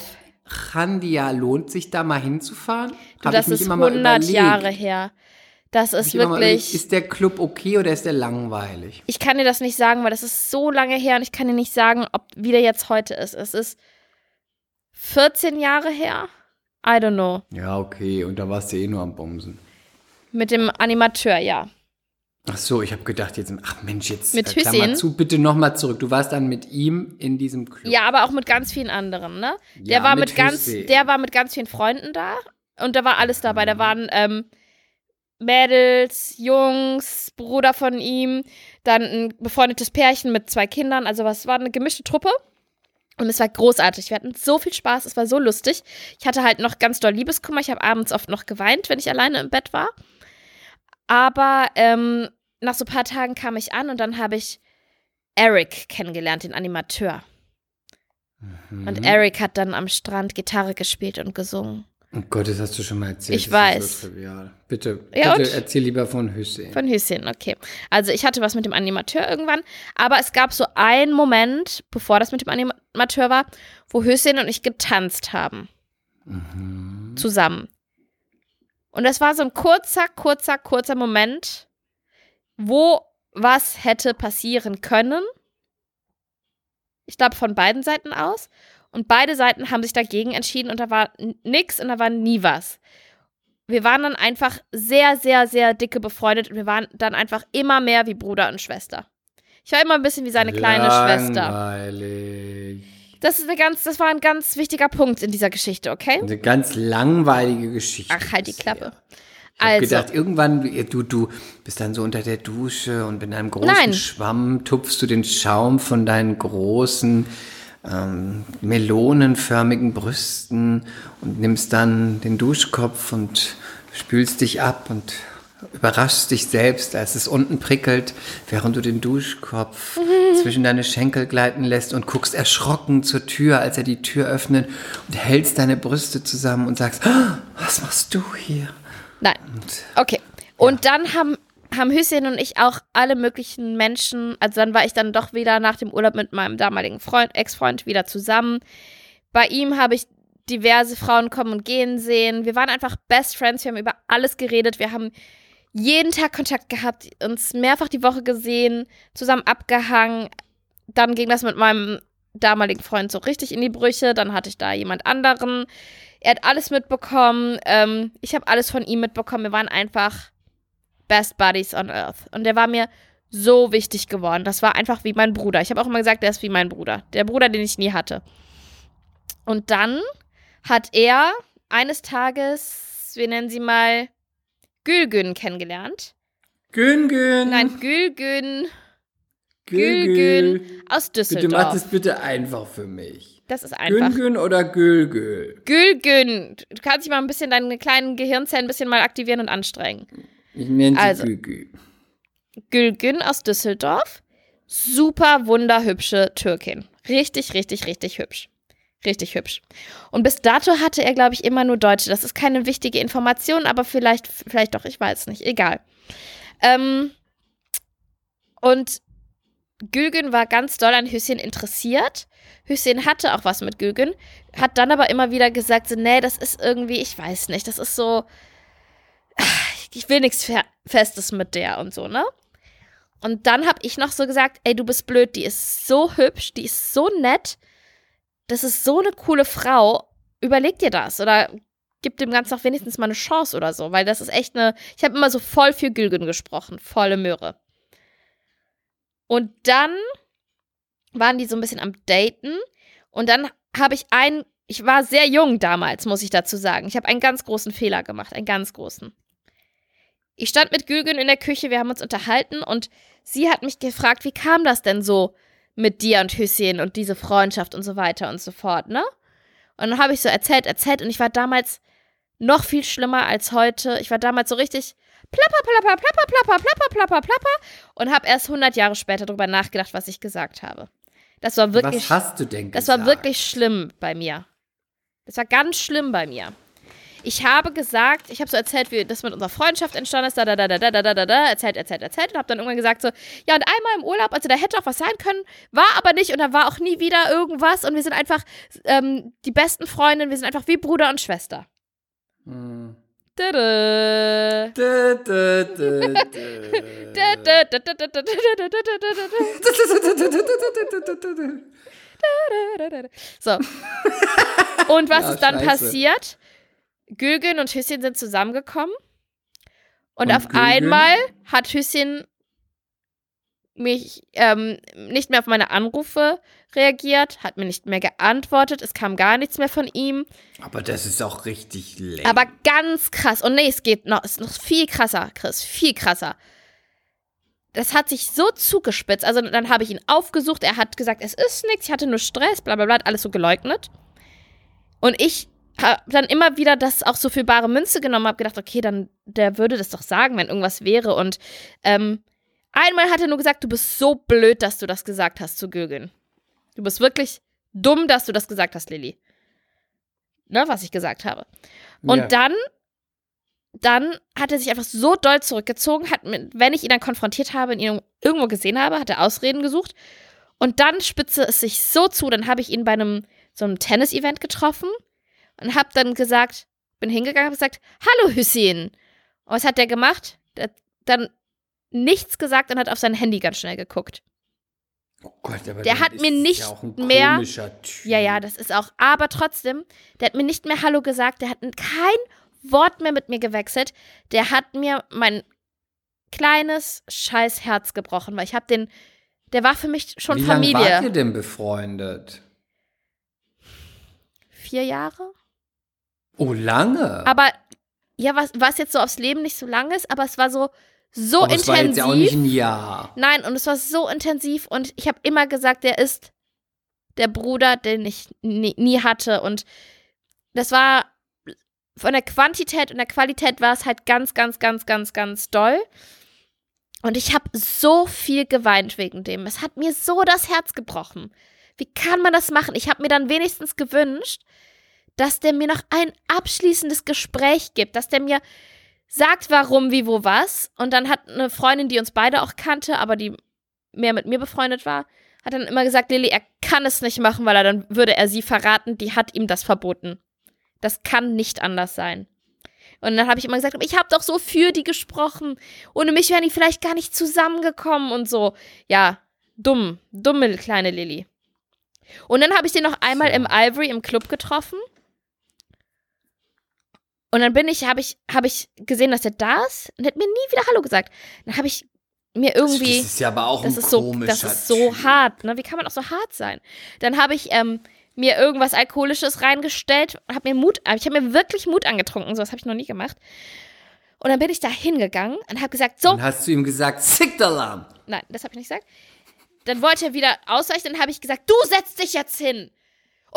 Chandia, lohnt sich da mal hinzufahren?
Du, das ist
immer mal
100
überlegt.
Jahre her. Das ist wirklich.
Ist der Club okay oder ist der langweilig?
ich kann dir das nicht sagen, weil das ist so lange her und ich kann dir nicht sagen, ob wie der jetzt heute ist. Es ist 14 Jahre her. I don't know.
Ja, okay. Und da warst du eh nur am Bumsen.
Mit dem Animateur, ja.
Ach so, ich habe gedacht jetzt, ach Mensch, jetzt
Mit
äh, Klammer zu, bitte nochmal zurück. Du warst dann mit ihm in diesem Club.
Ja, aber auch mit ganz vielen anderen, ne? Der
Ja,
war
mit
mit, ganz, der war mit ganz vielen Freunden da und da war alles dabei. Da waren ähm, Mädels, Jungs, Bruder von ihm, dann ein befreundetes Pärchen mit zwei Kindern. Also was war eine gemischte Truppe. Und es war großartig. Wir hatten so viel Spaß, es war so lustig. Ich hatte halt noch ganz doll Liebeskummer. Ich habe abends oft noch geweint, wenn ich alleine im Bett war. Aber ähm, nach so ein paar Tagen kam ich an und dann habe ich Eric kennengelernt, den Animateur.
Mhm.
Und Eric hat dann am Strand Gitarre gespielt und gesungen.
Oh Gott, das hast du schon mal erzählt.
Ich
das
weiß.
so. Bitte,
Ja,
bitte erzähl lieber von Hüssein.
Von Hüssein, okay. Also ich hatte was mit dem Animateur irgendwann, aber es gab so einen Moment, bevor das mit dem Animateur war, wo Hüssein und ich getanzt haben.
Mhm.
Zusammen. Und das war so ein kurzer, kurzer, kurzer Moment, wo was hätte passieren können. Ich glaube von beiden Seiten aus. Und beide Seiten haben sich dagegen entschieden und da war nix und da war nie was. Wir waren dann einfach sehr, sehr, sehr dicke befreundet und wir waren dann einfach immer mehr wie Bruder und Schwester. Ich war immer ein bisschen wie seine kleine Schwester.
Langweilig.
Das ist eine ganz, das war ein ganz wichtiger Punkt in dieser Geschichte, okay?
Eine ganz langweilige Geschichte.
Ach, halt die. Klappe.
Ich habe
Also.
gedacht, irgendwann, du, du bist dann so unter der Dusche und mit einem großen
Nein.
Schwamm tupfst du den Schaum von deinen großen, ähm, melonenförmigen Brüsten und nimmst dann den Duschkopf und spülst dich ab und überraschst dich selbst, als es unten prickelt, während du den Duschkopf zwischen deine Schenkel gleiten lässt und guckst erschrocken zur Tür, als er die Tür öffnet und hältst deine Brüste zusammen und sagst, "Ah, was machst du hier?
Nein. Okay. Und dann haben, haben Hüseyin und ich auch alle möglichen Menschen, also dann war ich dann doch wieder nach dem Urlaub mit meinem damaligen Freund, Ex-Freund wieder zusammen. Bei ihm habe ich diverse Frauen kommen und gehen sehen. Wir waren einfach Best Friends, wir haben über alles geredet, wir haben jeden Tag Kontakt gehabt, uns mehrfach die Woche gesehen, zusammen abgehangen. Dann ging das mit meinem damaligen Freund so richtig in die Brüche. Dann hatte ich da jemand anderen. Er hat alles mitbekommen. Ähm, ich habe alles von ihm mitbekommen. Wir waren einfach Best Buddies on Earth. Und der war mir so wichtig geworden. Das war einfach wie mein Bruder. Ich habe auch immer gesagt, der ist wie mein Bruder. Der Bruder, den ich nie hatte. Und dann hat er eines Tages, wir nennen sie mal Gülgün kennengelernt.
Gün, Gün.
Nein, Gülgün
Gül,
Gülgün
Gül.
aus
Bitte mach
Düsseldorf.
das bitte einfach für mich.
Das ist einfach.
Gün oder Gül, Gül?
Gülgün. Du kannst dich mal ein bisschen deine kleinen Gehirnzellen ein bisschen mal aktivieren und anstrengen.
Ich nenne sie
Also.
Gül, Gül.
Gülgün aus Düsseldorf. Super wunderhübsche Türkin. Richtig, richtig, richtig hübsch. Richtig hübsch. Und bis dato hatte er, glaube ich, immer nur Deutsche. Das ist keine wichtige Information, aber vielleicht, vielleicht doch, ich weiß nicht. Egal. Ähm, und Gülgün war ganz doll an Hüsschen interessiert. Hüsschen hatte auch was mit Gülgün, hat dann aber immer wieder gesagt, so, nee, das ist irgendwie, ich weiß nicht, das ist so, ich will nichts Festes mit der und so, ne? Und dann habe ich noch so gesagt, ey, du bist blöd, die ist so hübsch, die ist so nett, das ist so eine coole Frau, überleg dir das oder gib dem Ganzen auch wenigstens mal eine Chance oder so, weil das ist echt eine, ich habe immer so voll für Gülgün gesprochen, volle Möhre. Und dann waren die so ein bisschen am Daten und dann habe ich einen, ich war sehr jung damals, muss ich dazu sagen. Ich habe einen ganz großen Fehler gemacht, einen ganz großen. Ich stand mit Gülgün in der Küche, wir haben uns unterhalten und sie hat mich gefragt, wie kam das denn so mit dir und Hüsschen und diese Freundschaft und so weiter und so fort, ne? Und dann habe ich so erzählt, erzählt und ich war damals noch viel schlimmer als heute. Ich war damals so richtig plapper, plapper, plapper, plapper, plapper, plapper, plapper und habe erst 100 Jahre später darüber nachgedacht, was ich gesagt habe. Das war wirklich.
Was hast du denn
gesagt? Das war wirklich schlimm bei mir. Das war ganz schlimm bei mir. Ich habe gesagt, ich habe so erzählt, wie das mit unserer Freundschaft entstanden ist, da, da, da, da, da, da, da, da, erzählt, erzählt, erzählt und habe dann irgendwann gesagt so, ja und einmal im Urlaub, also da hätte auch was sein können, war aber nicht und da war auch nie wieder irgendwas und wir sind einfach ähm, die besten Freundinnen, wir sind einfach wie Bruder und Schwester. Hm. So. Und was ja, ist dann scheiße. passiert? Gülgün und Hüsschen sind zusammengekommen. Und, und auf Gülgün? einmal hat Hüsschen mich ähm, nicht mehr auf meine Anrufe reagiert, hat mir nicht mehr geantwortet, es kam gar nichts mehr von ihm.
Aber das ist auch richtig lame.
Aber ganz krass. Und nee, es geht noch, ist noch viel krasser, Chris, viel krasser. Das hat sich so zugespitzt. Also dann habe ich ihn aufgesucht, er hat gesagt, es ist nichts, ich hatte nur Stress, bla bla bla, alles so geleugnet. Und ich habe dann immer wieder das auch so für bare Münze genommen, habe gedacht, okay, dann der würde das doch sagen, wenn irgendwas wäre. Und ähm, Einmal hat er nur gesagt, du bist so blöd, dass du das gesagt hast zu Gülgün. Du bist wirklich dumm, dass du das gesagt hast, Lilly. Ne, was ich gesagt habe. Und ja. dann, dann hat er sich einfach so doll zurückgezogen, hat, wenn ich ihn dann konfrontiert habe, ihn irgendwo gesehen habe, hat er Ausreden gesucht. Und dann spitze es sich so zu, dann habe ich ihn bei einem so einem Tennis-Event getroffen und habe dann gesagt, bin hingegangen und gesagt, hallo Hüssein. Und was hat der gemacht? Der, dann nichts gesagt und hat auf sein Handy ganz schnell geguckt.
Oh Gott, aber
der hat mir nicht ja mehr. Ja, ja, das ist auch. Aber trotzdem, der hat mir nicht mehr Hallo gesagt. Der hat kein Wort mehr mit mir gewechselt. Der hat mir mein kleines scheiß Herz gebrochen, weil ich habe den. Der war für mich schon
Wie
Familie. Wie
lange wart ihr denn befreundet?
Vier Jahre.
Oh, lange.
Aber ja, was, was jetzt so aufs Leben nicht so lang ist, aber es war so, so
Aber
intensiv.
Es war jetzt ja auch nicht ein Jahr.
Nein, und es war so intensiv und ich habe immer gesagt, der ist der Bruder, den ich nie, nie, hatte. Und das war von der Quantität und der Qualität war es halt ganz, ganz, ganz, ganz, ganz doll. Und ich habe so viel geweint wegen dem. Es hat mir so das Herz gebrochen. Wie kann man das machen? Ich habe mir dann wenigstens gewünscht, dass der mir noch ein abschließendes Gespräch gibt, dass der mir sagt, warum, wie, wo, was. Und dann hat eine Freundin, die uns beide auch kannte, aber die mehr mit mir befreundet war, hat dann immer gesagt, Lilly, er kann es nicht machen, weil er dann würde er sie verraten, die hat ihm das verboten. Das kann nicht anders sein. Und dann habe ich immer gesagt, ich habe doch so für die gesprochen. Ohne mich wären die vielleicht gar nicht zusammengekommen und so. Ja, dumm, dumme kleine Lilly. Und dann habe ich den noch einmal im Ivory im Club getroffen. Und dann bin ich, habe ich, habe ich gesehen, dass er da ist und hat mir nie wieder Hallo gesagt. Dann habe ich mir irgendwie.
Das ist ja aber auch das
ein
ist
so, Das ist so typ. hart, ne? Wie kann man auch so hart sein? Dann habe ich ähm, mir irgendwas Alkoholisches reingestellt, habe mir Mut, ich habe mir wirklich Mut angetrunken, sowas habe ich noch nie gemacht. Und dann bin ich da hingegangen und habe gesagt, so.
Dann hast du ihm gesagt, Sick-Alarm.
Nein, das habe ich nicht gesagt. Dann wollte er wieder ausweichen, dann habe ich gesagt, du setzt dich jetzt hin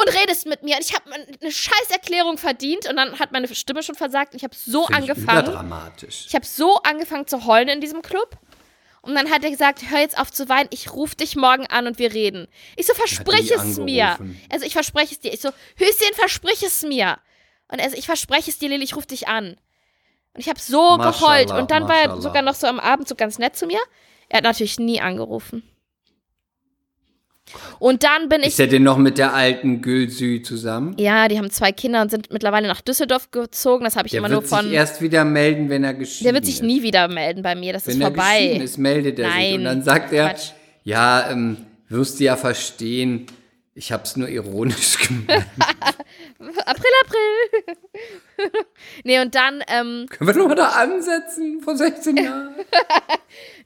und redest mit mir. Und ich habe eine Scheißerklärung verdient und dann hat meine Stimme schon versagt. Und ich habe so Find angefangen. Ich,
dramatisch.
ich habe so angefangen zu heulen in diesem Club. Und dann hat er gesagt, hör jetzt auf zu weinen, ich rufe dich morgen an und wir reden. Ich so, versprich es mir. Also ich verspreche es dir. Ich so, Höschen, versprich es mir. Und er so, ich verspreche es dir, Lili, ich rufe dich an. Und ich habe so
Mashallah,
geheult. Und dann war er sogar noch so am Abend so ganz nett zu mir. Er hat natürlich nie angerufen. Und dann bin ich.
Ist er denn noch mit der alten Gülsü zusammen?
Ja, die haben zwei Kinder und sind mittlerweile nach Düsseldorf gezogen. Das habe ich
Der
immer
wird
nur von.
sich erst wieder melden, wenn er geschieden
der wird sich
ist.
nie wieder melden bei mir. Das
Wenn
ist
er geschieden
vorbei.
ist, meldet er sich.
Nein,
Und dann sagt er,
Quatsch.
ja, ähm, wirst du ja verstehen, ich hab's nur ironisch gemacht.
April, April. nee, und dann, ähm,
Können wir doch mal da ansetzen, vor 16 Jahren?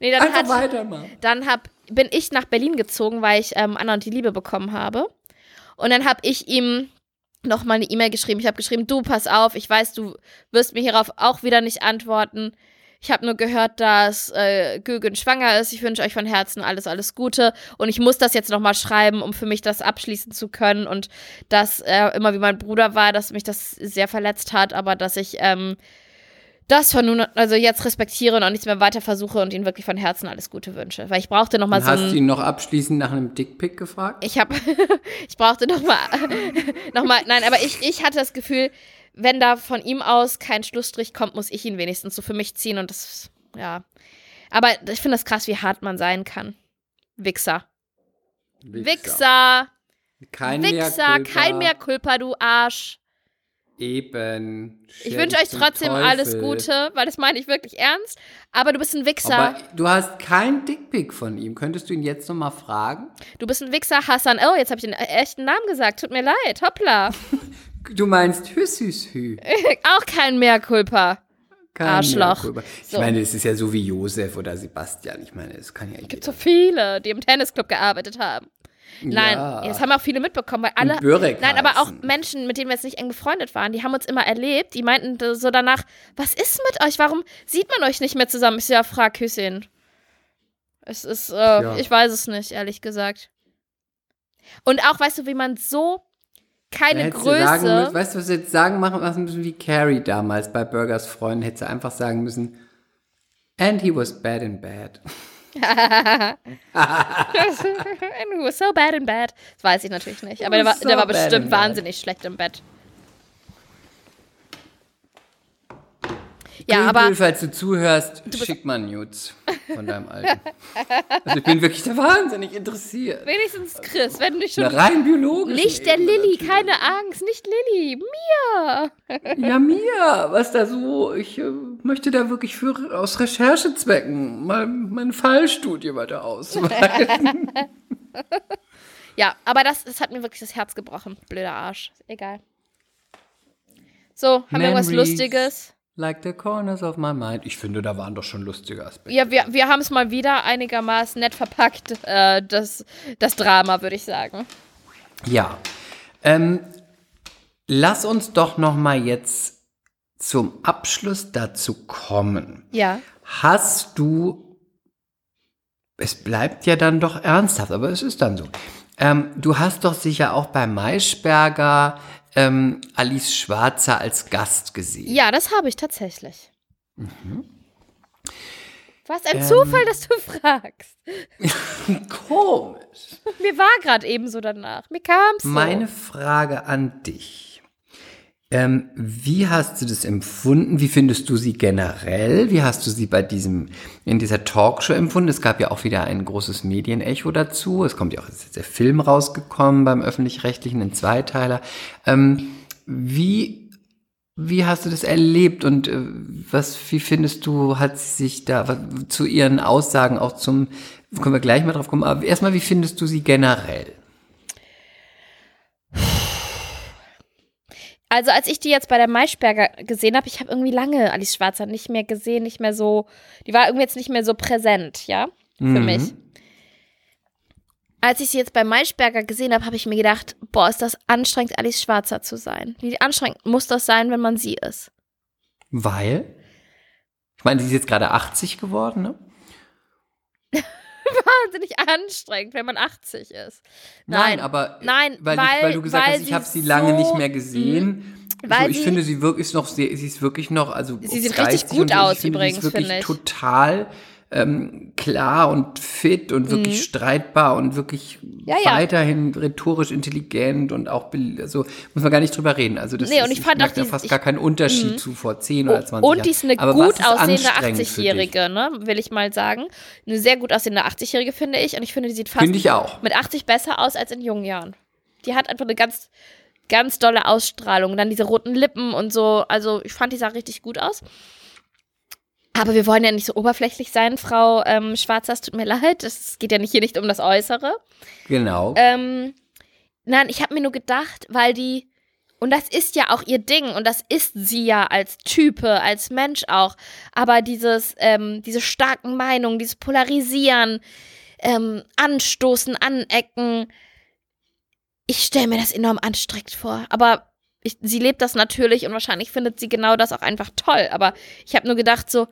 nee, dann
Einfach
hat,
weitermachen.
dann hab, bin ich nach Berlin gezogen, weil ich ähm, Anna und die Liebe bekommen habe. Und dann habe ich ihm noch mal eine E-Mail geschrieben. Ich habe geschrieben, du, pass auf, ich weiß, du wirst mir hierauf auch wieder nicht antworten. Ich habe nur gehört, dass äh, Gülgün schwanger ist. Ich wünsche euch von Herzen alles, alles Gute. Und ich muss das jetzt noch mal schreiben, um für mich das abschließen zu können. Und dass er immer wie mein Bruder war, dass mich das sehr verletzt hat, aber dass ich ähm, das von nun, also jetzt respektiere und auch nichts mehr weiter versuche und ihm wirklich von Herzen alles Gute wünsche. Weil ich brauchte noch mal
Und
so
hast du ihn noch abschließend nach einem Dickpick gefragt?
ich habe, ich brauchte noch mal, noch mal, nein, aber ich, ich hatte das Gefühl, wenn da von ihm aus kein Schlussstrich kommt, muss ich ihn wenigstens so für mich ziehen und das, ja. Aber ich finde das krass, wie hart man sein kann. Wichser. Wichser.
Kein
Wichser.
mehr
Kein mehr Culpa, du Arsch.
Eben.
Ich wünsche euch trotzdem alles Gute, weil das meine ich wirklich ernst. Aber du bist ein Wichser.
Aber du hast keinen Dickpick von ihm. Könntest du ihn jetzt noch mal fragen?
du bist ein Wichser, Hassan. Oh, jetzt habe ich den echten Namen gesagt. Tut mir leid. Hoppla.
Du meinst Hüsüshü.
Auch kein mehr Culpa.
Kein
Arschloch.
Merkur. Ich
So.
meine, es ist ja so wie Josef oder Sebastian. Ich meine, es kann ja
gibt
jeder.
so viele, die im Tennisclub gearbeitet haben. Nein,
Ja.
das haben auch viele mitbekommen, weil alle. Nein, aber auch. Menschen, mit denen wir jetzt nicht eng befreundet waren, die haben uns immer erlebt, die meinten so danach, was ist mit euch? Warum sieht man euch nicht mehr zusammen? Ich so, ja, frag Hüssein. Es ist, äh,
Ja.
ich weiß es nicht, ehrlich gesagt. Und auch, weißt du, wie man so keine
du sagen
Größe.
müssen, weißt du, was du jetzt sagen machen müssen wie Carrie damals bei Burgers Freunden, hätte sie einfach sagen müssen, and he was bad in bed.
And he was so bad in bed. Das weiß ich natürlich nicht. Aber der war,
so
der war bestimmt
bed.
wahnsinnig schlecht im Bett. Ja,
Gül,
aber
falls du zuhörst, schick mal Nudes von deinem Alten. also ich bin wirklich da wahnsinnig interessiert.
wenigstens Chris, wenn du schon.
Eine rein biologisch.
Nicht der Lilly, keine Angst, nicht Lilly, mir.
Ja, mir, was da so, ich äh, möchte da wirklich für aus Recherchezwecken mal meine Fallstudie weiter ausweiten.
Ja, aber das, das hat mir wirklich das Herz gebrochen. Blöder Arsch. Egal. So, haben wir irgendwas
Memories.
Lustiges?
Like the corners of my mind. Ich finde, da waren doch schon lustige Aspekte.
Ja, wir, wir haben es mal wieder einigermaßen nett verpackt, äh, das, das Drama, würde ich sagen.
Ja. Ähm, lass uns doch noch mal jetzt zum Abschluss dazu kommen.
Ja.
Hast du, es bleibt ja dann doch ernsthaft, aber es ist dann so. Ähm, du hast doch sicher auch bei Maischberger ähm, Alice Schwarzer als Gast gesehen.
Ja, das habe ich tatsächlich.
Mhm.
Was ein
Ähm.
Zufall, dass du fragst.
Komisch.
Mir war gerade eben so danach. Mir kam so.
Meine Frage an dich. Ähm, wie hast du das empfunden? Wie findest du sie generell? Wie hast du sie bei diesem, in dieser Talkshow empfunden? Es gab ja auch wieder ein großes Medienecho dazu. Es kommt ja auch jetzt der Film rausgekommen beim Öffentlich-Rechtlichen, ein Zweiteiler. Ähm, wie, wie hast du das erlebt und äh, was, wie findest du, hat sie sich da was, zu ihren Aussagen auch zum, können wir gleich mal drauf kommen, aber erstmal, wie findest du sie generell?
Also als ich die jetzt bei der Maischberger gesehen habe, ich habe irgendwie lange Alice Schwarzer nicht mehr gesehen, nicht mehr so, die war irgendwie jetzt nicht mehr so präsent, ja, für
Mhm.
mich. Als ich sie jetzt bei Maischberger gesehen habe, habe ich mir gedacht, boah, ist das anstrengend, Alice Schwarzer zu sein. Wie anstrengend muss das sein, wenn man sie ist?
Weil? Ich meine, sie ist jetzt gerade 80 geworden, ne?
Wahnsinnig anstrengend, wenn man 80 ist. Nein,
aber äh,
nein,
weil,
weil-
ich, weil du gesagt
weil
hast, ich habe sie lange
so-
nicht mehr gesehen.
Weil
so, ich
sie-
finde, sie wirklich ist noch sehr, sie ist wirklich noch, also
Sie sieht
30
richtig gut aus
ich finde,
übrigens,
sie ist wirklich total ähm, klar und fit und wirklich streitbar und wirklich
Mhm. Ja, ja.
weiterhin rhetorisch intelligent und auch, also muss man gar nicht drüber reden. Also das
Nee,
ist,
und ich fand
merke
auch
da fast
ich-
gar keinen Unterschied zu vor 10 oder 20 Jahren.
Und die ist eine
Aber
gut
ist
aussehende
anstrengend für dich?
80-Jährige, ne? Will ich mal sagen. Eine sehr gut aussehende 80-Jährige, finde ich. Und ich finde, die sieht fast
ich
mit 80 besser aus als in jungen Jahren. Die hat einfach eine ganz, ganz dolle Ausstrahlung. Dann diese roten Lippen und so. Also, ich fand, die sah richtig gut aus. Aber wir wollen ja nicht so oberflächlich sein, Frau ähm, Schwarzer. Es tut mir leid. Es geht ja nicht hier nicht um das Äußere.
Genau.
Ähm, nein, ich habe mir nur gedacht, weil die, und das ist ja auch ihr Ding, und das ist sie ja als Type, als Mensch auch, aber dieses, ähm, diese starken Meinungen, dieses Polarisieren, ähm, Anstoßen, Anecken, ich stelle mir das enorm anstrengend vor, aber ich, sie lebt das natürlich und wahrscheinlich findet sie genau das auch einfach toll, aber ich habe nur gedacht so,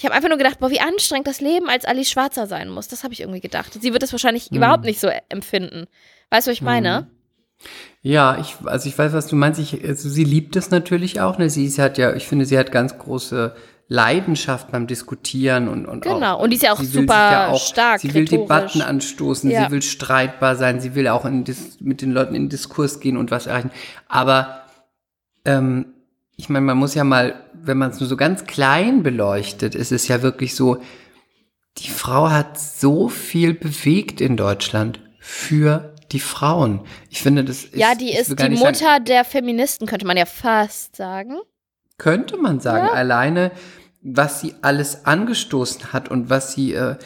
ich habe einfach nur gedacht, boah, wie anstrengend das Leben als Alice Schwarzer sein muss. Das habe ich irgendwie gedacht. Sie wird es wahrscheinlich überhaupt nicht so empfinden. Weißt du, was ich meine?
Ja, ich, also ich weiß, was du meinst. Ich, also sie liebt es natürlich auch. Ne? Sie, sie hat ja, ich finde, sie hat ganz große Leidenschaft beim Diskutieren und, und
Genau.
auch,
Und die ist ja auch super
sich
stark,
Sie will
rhetorisch.
Debatten anstoßen,
Ja.
sie will streitbar sein, sie will auch in mit den Leuten in Diskurs gehen und was erreichen. Aber ähm, ich meine, man muss ja mal, wenn man es nur so ganz klein beleuchtet, ist es ja wirklich so, die Frau hat so viel bewegt in Deutschland für die Frauen. Ich finde, das ist.
Ja, die ist die
nicht sagen-
Mutter der Feministen, könnte man ja fast sagen.
könnte man sagen, alleine, was sie alles angestoßen hat und was sie äh,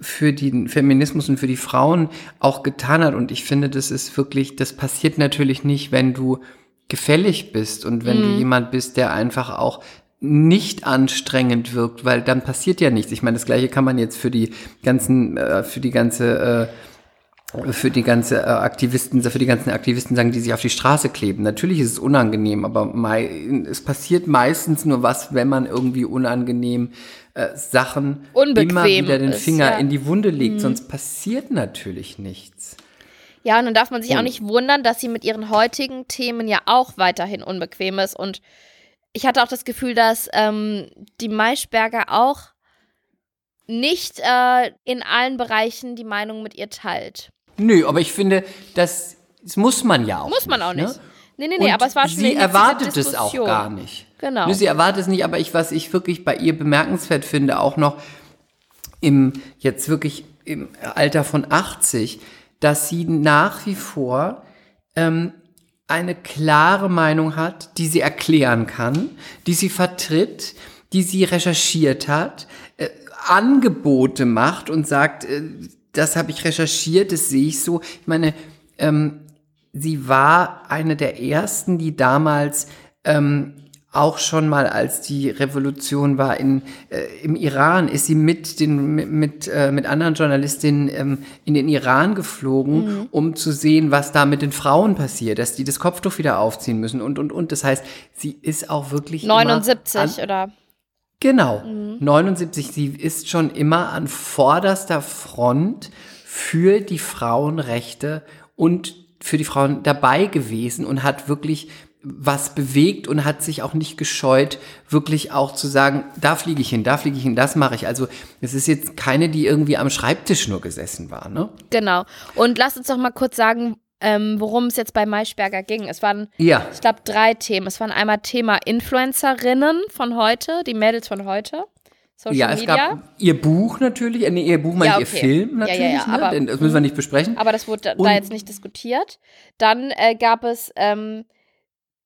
für den Feminismus und für die Frauen auch getan hat. Und ich finde, das ist wirklich, das passiert natürlich nicht, wenn du gefällig bist und wenn du jemand bist, der einfach auch nicht anstrengend wirkt, weil dann passiert ja nichts. Ich meine, das gleiche kann man jetzt für die ganzen, äh, für die ganze äh, für die ganze äh, Aktivisten, für die ganzen Aktivisten sagen, die sich auf die Straße kleben. Natürlich ist es unangenehm, aber mei es passiert meistens nur was, wenn man irgendwie unangenehm äh, Sachen
Unbequem
immer wieder den
ist,
Finger
ja. Mhm.
in die Wunde legt, sonst passiert natürlich nichts.
Ja, und dann darf man sich auch
Und-
nicht wundern, dass sie mit ihren heutigen Themen ja auch weiterhin unbequem ist. Und ich hatte auch das Gefühl, dass ähm, die Maischberger auch nicht äh, in allen Bereichen die Meinung mit ihr teilt.
Nö, aber ich finde, das, das muss man ja auch.
Muss man auch
ne?
nicht. Nee, nee, nee,
Und
aber es war schon
sie erwartet es auch gar nicht.
Genau.
Ne, Sie erwartet es nicht, aber ich, was ich wirklich bei ihr bemerkenswert finde, auch noch im, jetzt wirklich im Alter von 80, dass sie nach wie vor ähm, eine klare Meinung hat, die sie erklären kann, die sie vertritt, die sie recherchiert hat, äh, Angebote macht und sagt, äh, das habe ich recherchiert, das sehe ich so. Ich meine, ähm, sie war eine der ersten, die damals ähm, auch schon mal, als die Revolution war in, äh, im Iran, ist sie mit den mit mit, äh, mit anderen Journalistinnen ähm, in den Iran geflogen, um zu sehen, was da mit den Frauen passiert, dass die das Kopftuch wieder aufziehen müssen und und und. Das heißt, sie ist auch wirklich immer
79
an,
oder
Genau. 79. Sie ist schon immer an vorderster Front für die Frauenrechte und für die Frauen dabei gewesen und hat wirklich was bewegt und hat sich auch nicht gescheut, wirklich auch zu sagen, da fliege ich hin, da fliege ich hin, das mache ich. Also es ist jetzt keine, die irgendwie am Schreibtisch nur gesessen war, ne?
genau. Und lass uns doch mal kurz sagen, ähm, worum es jetzt bei Maischberger ging. Es waren,
Ja.
ich glaube, drei Themen. Es waren einmal Thema Influencerinnen von heute, die Mädels von heute. Social
Ja, es
Media.
gab ihr Buch natürlich, äh, nee, ihr Buch meine
Ja, okay.
ihr Film
Ja, ja,
natürlich,
ja,
ne?
aber-
das müssen wir nicht besprechen.
Aber das wurde da,
Und-
da jetzt nicht diskutiert. Dann äh, gab es ähm,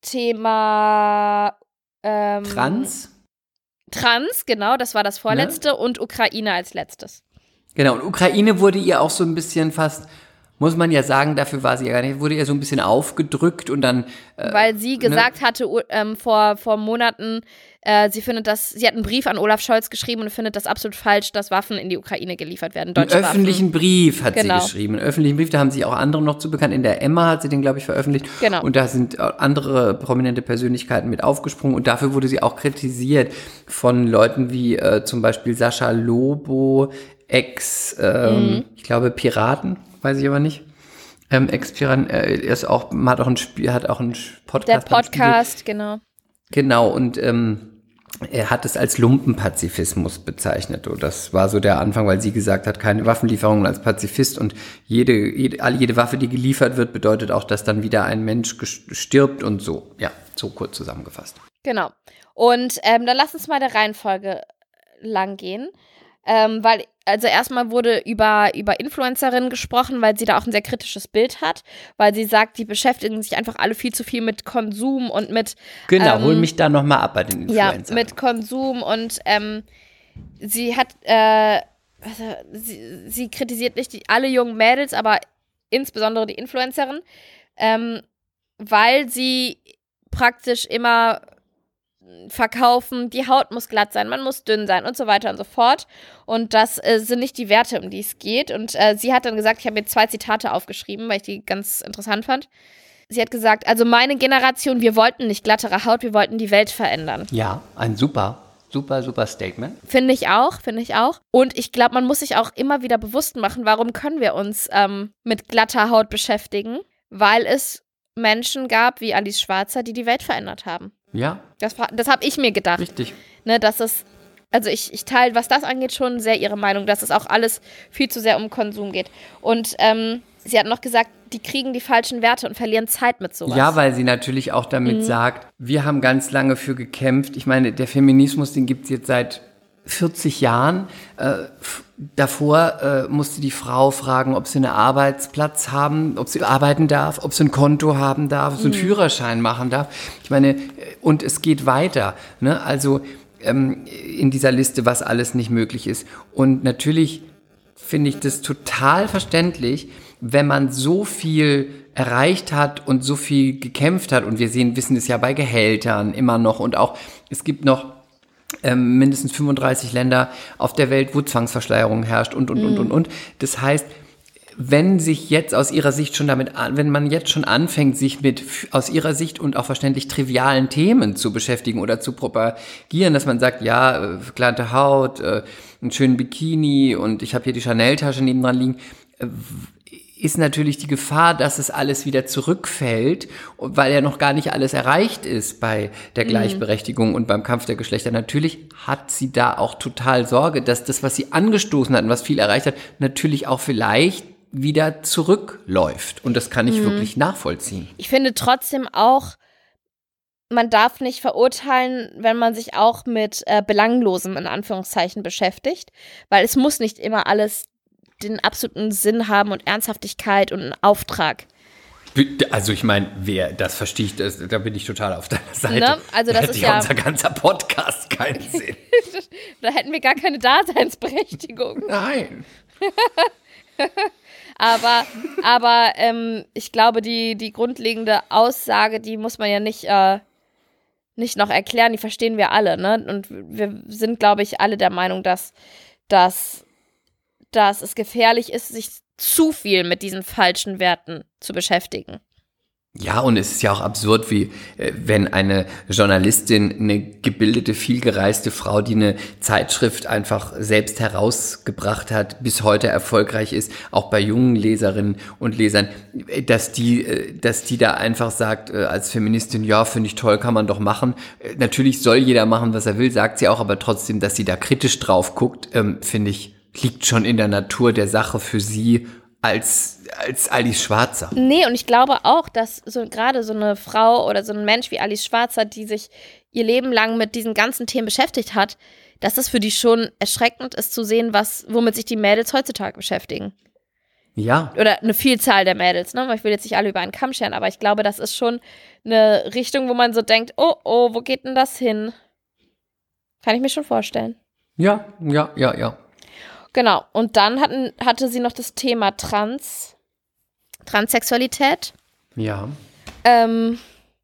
Thema ähm,
Trans.
Trans, genau, das war das vorletzte und Ukraine als letztes.
Genau, und Ukraine wurde ihr auch so ein bisschen fast, muss man ja sagen, dafür war sie ja gar nicht, wurde ihr so ein bisschen aufgedrückt und dann, äh,
Weil sie gesagt hatte u- ähm, vor, vor Monaten, äh, sie findet das, sie hat einen Brief an Olaf Scholz geschrieben und findet das absolut falsch, dass Waffen in die Ukraine geliefert werden.
einen öffentlichen Brief hat
Genau.
sie geschrieben. Einen öffentlichen Brief, da haben sie auch andere noch zu bekannt. In der Emma hat sie den, glaube ich, veröffentlicht.
Genau.
Und da sind äh, andere prominente Persönlichkeiten mit aufgesprungen. Und dafür wurde sie auch kritisiert von Leuten wie äh, zum Beispiel Sascha Lobo, Ex, ähm,
Mhm.
ich glaube, Piraten, weiß ich aber nicht. Ähm, Ex-Piraten, äh, er ist auch, hat auch ein Spiel, hat auch einen
Der
Podcast. Spiegel.
Podcast, genau.
Genau, und ähm, er hat es als Lumpenpazifismus bezeichnet. Und das war so der Anfang, weil sie gesagt hat, keine Waffenlieferungen als Pazifist und jede, jede, jede Waffe, die geliefert wird, bedeutet auch, dass dann wieder ein Mensch stirbt und so. Ja, so kurz zusammengefasst.
Genau. Und ähm, dann lass uns mal der Reihenfolge lang gehen. Ähm, weil, also erstmal wurde über, über Influencerinnen gesprochen, weil sie da auch ein sehr kritisches Bild hat, weil sie sagt, die beschäftigen sich einfach alle viel zu viel mit Konsum und mit.
Genau, ähm, hol mich da nochmal ab bei den Influencern.
Ja, mit Konsum und ähm, sie hat, äh, also, sie, sie, kritisiert nicht die, alle jungen Mädels, aber insbesondere die Influencerin, ähm, weil sie praktisch immer verkaufen, die Haut muss glatt sein, man muss dünn sein und so weiter und so fort. Und das äh, sind nicht die Werte, um die es geht. Und äh, sie hat dann gesagt, ich habe mir zwei Zitate aufgeschrieben, weil ich die ganz interessant fand. Sie hat gesagt, also meine Generation, wir wollten nicht glattere Haut, wir wollten die Welt verändern.
Ja, ein super, super, super Statement.
Finde ich auch, finde ich auch. Und ich glaube, man muss sich auch immer wieder bewusst machen, warum können wir uns ähm, mit glatter Haut beschäftigen? Weil es Menschen gab wie Alice Schwarzer, die die Welt verändert haben.
Ja.
Das, das habe ich mir gedacht.
Richtig.
Ne, dass es, also ich, ich teile, was das angeht, schon sehr ihre Meinung, dass es auch alles viel zu sehr um Konsum geht. Und ähm, sie hat noch gesagt, die kriegen die falschen Werte und verlieren Zeit mit sowas.
Ja, weil sie natürlich auch damit mhm. sagt, wir haben ganz lange für gekämpft. Ich meine, der Feminismus, den gibt es jetzt seit 40 Jahren. Äh, davor äh, musste die Frau fragen, ob sie einen Arbeitsplatz haben, ob sie arbeiten darf, ob sie ein Konto haben darf, ob sie einen mhm. Führerschein machen darf. Ich meine, äh, und es geht weiter. Ne? Also ähm, in dieser Liste, was alles nicht möglich ist. Und natürlich finde ich das total verständlich, wenn man so viel erreicht hat und so viel gekämpft hat. Und wir sehen, wissen es ja bei Gehältern immer noch. Und auch, es gibt noch ähm, mindestens 35 Länder auf der Welt, wo Zwangsverschleierung herrscht und, und, mhm. und, und, und. Das heißt, wenn sich jetzt aus ihrer Sicht schon damit, wenn man jetzt schon anfängt, sich mit aus ihrer Sicht und auch verständlich trivialen Themen zu beschäftigen oder zu propagieren, dass man sagt, ja, äh, verklärte Haut, äh, einen schönen Bikini und ich habe hier die Chanel-Tasche nebendran liegen, äh, ist natürlich die Gefahr, dass es alles wieder zurückfällt, weil ja noch gar nicht alles erreicht ist bei der mhm. Gleichberechtigung mhm. und beim Kampf der Geschlechter. Natürlich hat sie da auch total Sorge, dass das, was sie angestoßen hat und was viel erreicht hat, natürlich auch vielleicht wieder zurückläuft. Und das kann ich mhm. wirklich nachvollziehen.
Ich finde trotzdem auch, man darf nicht verurteilen, wenn man sich auch mit äh, Belanglosem in Anführungszeichen beschäftigt, weil es muss nicht immer alles den absoluten Sinn haben und Ernsthaftigkeit und einen Auftrag.
Also ich meine, wer das verstehe ich, das, da bin ich total auf deiner Seite.
Ne? Also das da ist ja
unser ganzer Podcast keinen Sinn.
da hätten wir gar keine Daseinsberechtigung.
Nein.
aber aber ähm, ich glaube, die, die grundlegende Aussage, die muss man ja nicht, äh, nicht noch erklären, die verstehen wir alle. Ne? Und wir sind, glaube ich, alle der Meinung, dass, dass dass es gefährlich ist, sich zu viel mit diesen falschen Werten zu beschäftigen.
Ja, und es ist ja auch absurd, wie äh, wenn eine Journalistin, eine gebildete, vielgereiste Frau, die eine Zeitschrift einfach selbst herausgebracht hat, bis heute erfolgreich ist, auch bei jungen Leserinnen und Lesern, äh, dass die, äh, dass die da einfach sagt, als Feministin, ja, finde ich toll, kann man doch machen. Natürlich soll jeder machen, was er will, sagt sie auch, aber trotzdem, dass sie da kritisch drauf guckt, ähm, finde ich liegt schon in der Natur der Sache für sie als, als Alice Schwarzer.
Nee, und ich glaube auch, dass so gerade so eine Frau oder so ein Mensch wie Alice Schwarzer, die sich ihr Leben lang mit diesen ganzen Themen beschäftigt hat, dass das für die schon erschreckend ist zu sehen, was, womit sich die Mädels heutzutage beschäftigen.
Ja.
Oder eine Vielzahl der Mädels, ne? Ich will jetzt nicht alle über einen Kamm scheren, aber ich glaube, das ist schon eine Richtung, wo man so denkt, oh, oh, wo geht denn das hin? Kann ich mir schon vorstellen.
Ja, ja, ja, ja.
Genau. Und dann hatten, hatte sie noch das Thema Trans, Transsexualität.
Ja.
Ähm,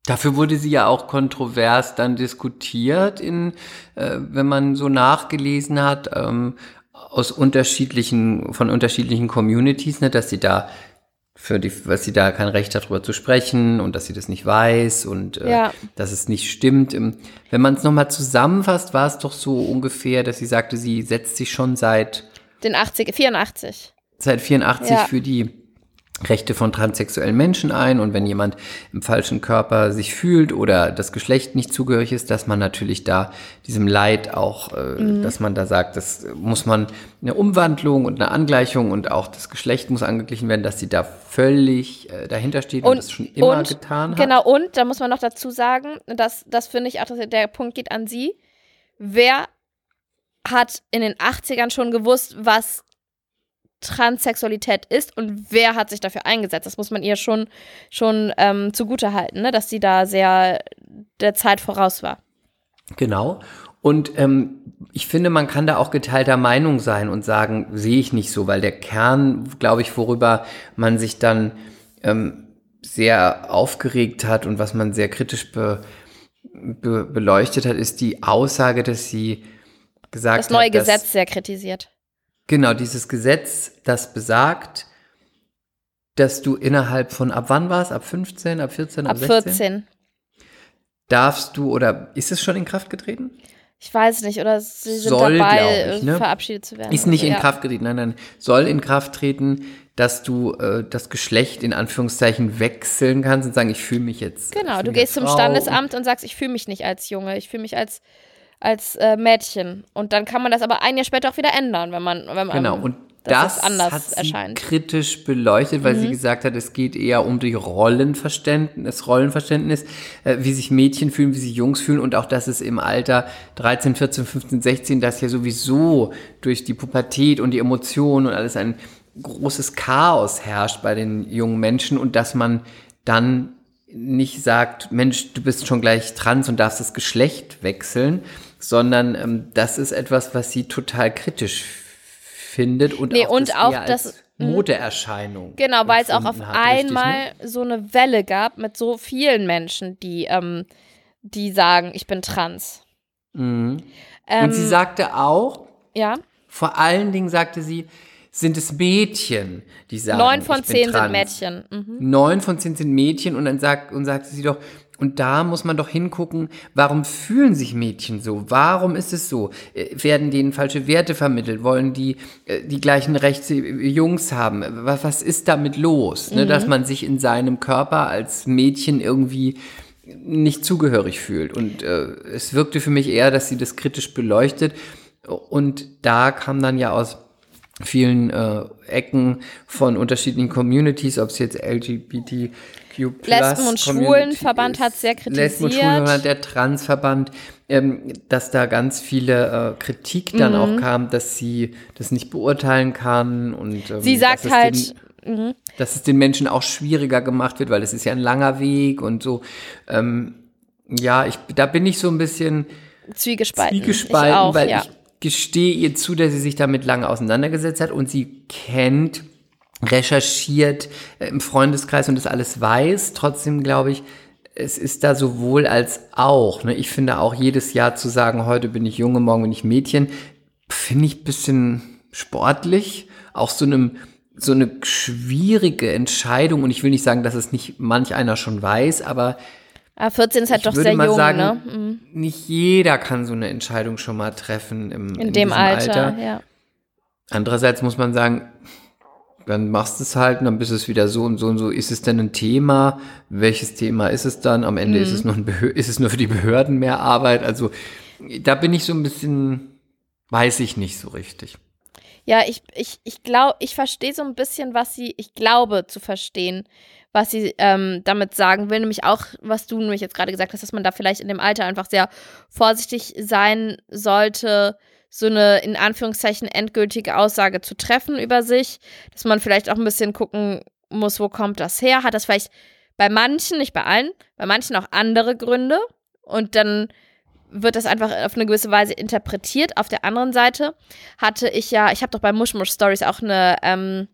Dafür wurde sie ja auch kontrovers dann diskutiert, in, äh, wenn man so nachgelesen hat, ähm, aus unterschiedlichen, von unterschiedlichen Communities, ne, dass sie da für die, was sie da kein Recht hat, darüber zu sprechen und dass sie das nicht weiß und äh, ja. dass es nicht stimmt. Wenn man es nochmal zusammenfasst, war es doch so ungefähr, dass sie sagte, sie setzt sich schon seit
den 80, 84.
Seit 84 ja. für die Rechte von transsexuellen Menschen ein und wenn jemand im falschen Körper sich fühlt oder das Geschlecht nicht zugehörig ist, dass man natürlich da diesem Leid auch, äh, mhm. dass man da sagt, das muss man eine Umwandlung und eine Angleichung und auch das Geschlecht muss angeglichen werden, dass sie da völlig äh, dahinter steht und, und das schon immer
und,
getan hat.
Genau, und da muss man noch dazu sagen, dass das finde ich auch, dass der Punkt geht an sie. Wer hat in den 80ern schon gewusst, was Transsexualität ist und wer hat sich dafür eingesetzt. Das muss man ihr schon, schon ähm, zugute halten, ne? dass sie da sehr der Zeit voraus war.
Genau. Und ähm, ich finde, man kann da auch geteilter Meinung sein und sagen, sehe ich nicht so, weil der Kern, glaube ich, worüber man sich dann ähm, sehr aufgeregt hat und was man sehr kritisch be, be, beleuchtet hat, ist die Aussage, dass sie gesagt.
Das neue hat, Gesetz sehr kritisiert.
Genau, dieses Gesetz, das besagt, dass du innerhalb von, ab wann war es? Ab 15, ab 14, ab, ab 16? 14. Darfst du, oder ist es schon in Kraft getreten?
Ich weiß nicht, oder sie sind soll, dabei, ich, ne? verabschiedet zu werden.
Ist nicht in ja. Kraft getreten, nein, nein. Soll in Kraft treten, dass du äh, das Geschlecht in Anführungszeichen wechseln kannst und sagen, ich fühle mich jetzt.
Genau, du gehst zum Standesamt und sagst, ich fühle mich nicht als Junge, ich fühle mich als als äh, Mädchen. Und dann kann man das aber ein Jahr später auch wieder ändern, wenn man, wenn man
genau. und das, das anders hat sie
erscheint.
kritisch beleuchtet, weil mhm. sie gesagt hat, es geht eher um die Rollenverständnis, Rollenverständnis, äh, wie sich Mädchen fühlen, wie sich Jungs fühlen und auch, dass es im Alter 13, 14, 15, 16, das ja sowieso durch die Pubertät und die Emotionen und alles ein großes Chaos herrscht bei den jungen Menschen und dass man dann nicht sagt, Mensch, du bist schon gleich trans und darfst das Geschlecht wechseln, sondern ähm, das ist etwas, was sie total kritisch findet und
nee,
auch
und
das
auch das
als hm. Modeerscheinung.
Genau, weil es auch auf hat, einmal richtig, ne? so eine Welle gab mit so vielen Menschen, die, ähm, die sagen, ich bin trans.
Mhm. Ähm, und sie sagte auch,
ja.
vor allen Dingen sagte sie, sind es Mädchen, die sagen.
Neun von zehn sind Mädchen. Mhm.
Neun von zehn sind Mädchen und dann sagt, und sagte sie doch, und da muss man doch hingucken, warum fühlen sich Mädchen so? Warum ist es so? Äh, werden denen falsche Werte vermittelt? Wollen die äh, die gleichen Rechte wie Jungs haben? Was, was ist damit los? Mhm. Ne, dass man sich in seinem Körper als Mädchen irgendwie nicht zugehörig fühlt. Und äh, es wirkte für mich eher, dass sie das kritisch beleuchtet. Und da kam dann ja aus vielen äh, Ecken von unterschiedlichen Communities, ob es jetzt LGBTQ
Lesben- und Schwulenverband hat sehr kritisiert. Lesben- und Schwulenverband,
der Transverband, ähm, dass da ganz viele äh, Kritik dann mhm. auch kam, dass sie das nicht beurteilen kann und ähm,
sie sagt halt, den,
mhm. dass es den Menschen auch schwieriger gemacht wird, weil es ist ja ein langer Weg und so. Ähm, ja, ich, da bin ich so ein bisschen
zwiegespalten,
zwiegespalten auch, weil ja. ich gestehe ihr zu, dass sie sich damit lange auseinandergesetzt hat und sie kennt, recherchiert äh, im Freundeskreis und das alles weiß. Trotzdem glaube ich, es ist da sowohl als auch. Ne? Ich finde auch jedes Jahr zu sagen, heute bin ich Junge, morgen bin ich Mädchen, finde ich ein bisschen sportlich. Auch so einem so eine schwierige Entscheidung und ich will nicht sagen, dass es nicht manch einer schon weiß, aber
Ah, 14 ist halt doch sehr jung, sagen, ne?
Mhm. Nicht jeder kann so eine Entscheidung schon mal treffen im,
in, in dem Alter,
Alter.
Ja.
Andererseits muss man sagen, dann machst du es halt und dann bist es wieder so und so und so. Ist es denn ein Thema? Welches Thema ist es dann? Am Ende mhm. ist es nur ein ist es nur für die Behörden mehr Arbeit. Also da bin ich so ein bisschen, weiß ich nicht so richtig.
Ja, ich, ich, ich glaube, ich verstehe so ein bisschen, was sie, ich glaube zu verstehen, was sie ähm, damit sagen will. Nämlich auch, was du nämlich jetzt gerade gesagt hast, dass man da vielleicht in dem Alter einfach sehr vorsichtig sein sollte, so eine in Anführungszeichen endgültige Aussage zu treffen über sich. Dass man vielleicht auch ein bisschen gucken muss, wo kommt das her? Hat das vielleicht bei manchen, nicht bei allen, bei manchen auch andere Gründe? Und dann wird das einfach auf eine gewisse Weise interpretiert. Auf der anderen Seite hatte ich ja, ich habe doch bei Mushmush Stories auch eine ähm,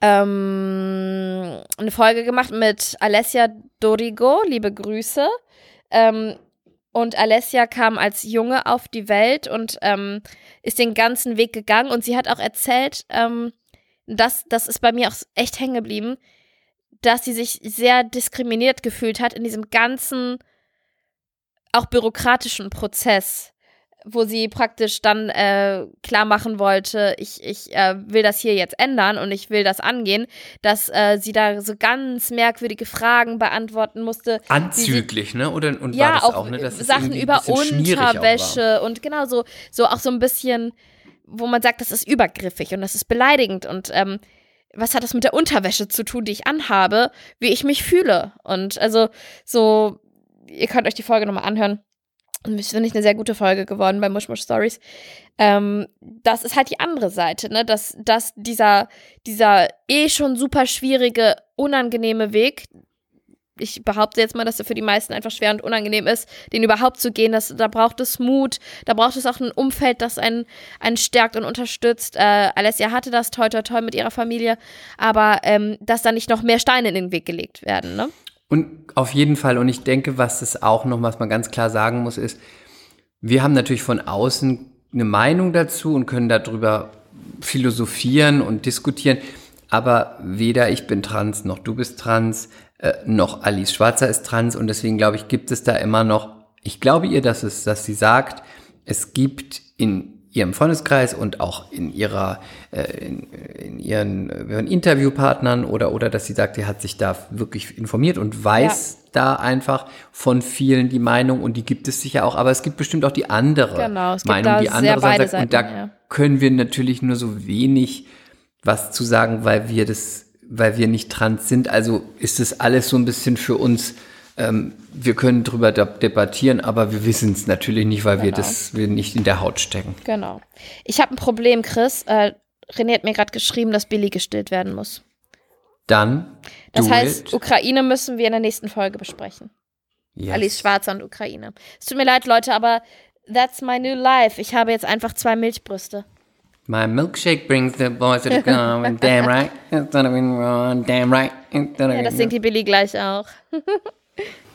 ähm, eine Folge gemacht mit Alessia Dorigo, liebe Grüße. Ähm, und Alessia kam als Junge auf die Welt und ähm, ist den ganzen Weg gegangen. Und sie hat auch erzählt, ähm, das, das ist bei mir auch echt hängen geblieben, dass sie sich sehr diskriminiert gefühlt hat in diesem ganzen, auch bürokratischen Prozess wo sie praktisch dann äh, klar machen wollte, ich, ich äh, will das hier jetzt ändern und ich will das angehen, dass äh, sie da so ganz merkwürdige Fragen beantworten musste.
Anzüglich,
sie,
ne? Oder und
ja,
war das
auch,
auch, ne? Dass
Sachen über Unterwäsche und genau so, so auch so ein bisschen, wo man sagt, das ist übergriffig und das ist beleidigend und ähm, was hat das mit der Unterwäsche zu tun, die ich anhabe, wie ich mich fühle? Und also so, ihr könnt euch die Folge nochmal anhören. Und das finde ich eine sehr gute Folge geworden bei Mushmush Stories. Ähm, das ist halt die andere Seite, ne? Dass, dass dieser, dieser eh schon super schwierige, unangenehme Weg, ich behaupte jetzt mal, dass er für die meisten einfach schwer und unangenehm ist, den überhaupt zu gehen. Das, da braucht es Mut, da braucht es auch ein Umfeld, das einen, einen stärkt und unterstützt. Äh, Alessia hatte das toll, toll, toll mit ihrer Familie, aber ähm, dass da nicht noch mehr Steine in den Weg gelegt werden. Ne?
Und auf jeden Fall, und ich denke, was es auch noch, was man ganz klar sagen muss, ist, wir haben natürlich von außen eine Meinung dazu und können darüber philosophieren und diskutieren. Aber weder ich bin trans noch du bist trans, äh, noch Alice Schwarzer ist trans und deswegen glaube ich, gibt es da immer noch, ich glaube ihr, dass es, dass sie sagt, es gibt in ihrem Freundeskreis und auch in ihrer, äh, in, in ihren, ihren Interviewpartnern oder, oder dass sie sagt, sie hat sich da wirklich informiert und weiß ja. da einfach von vielen die Meinung und die gibt es sicher auch, aber es gibt bestimmt auch die andere
genau,
Meinung, die andere
Seite
sagt, und da
ja.
können wir natürlich nur so wenig was zu sagen, weil wir das, weil wir nicht trans sind. Also ist das alles so ein bisschen für uns ähm, wir können darüber debattieren, aber wir wissen es natürlich nicht, weil genau. wir das wir nicht in der Haut stecken.
Genau. Ich habe ein Problem, Chris. Äh, René hat mir gerade geschrieben, dass Billy gestillt werden muss.
Dann.
Das heißt, it. Ukraine müssen wir in der nächsten Folge besprechen. Yes. Alice Schwarzer und Ukraine. Es tut mir leid, Leute, aber that's my new life. Ich habe jetzt einfach zwei Milchbrüste.
My milkshake brings the boys to the come. damn right. Damn right.
Ja, das singt die Billy gleich auch.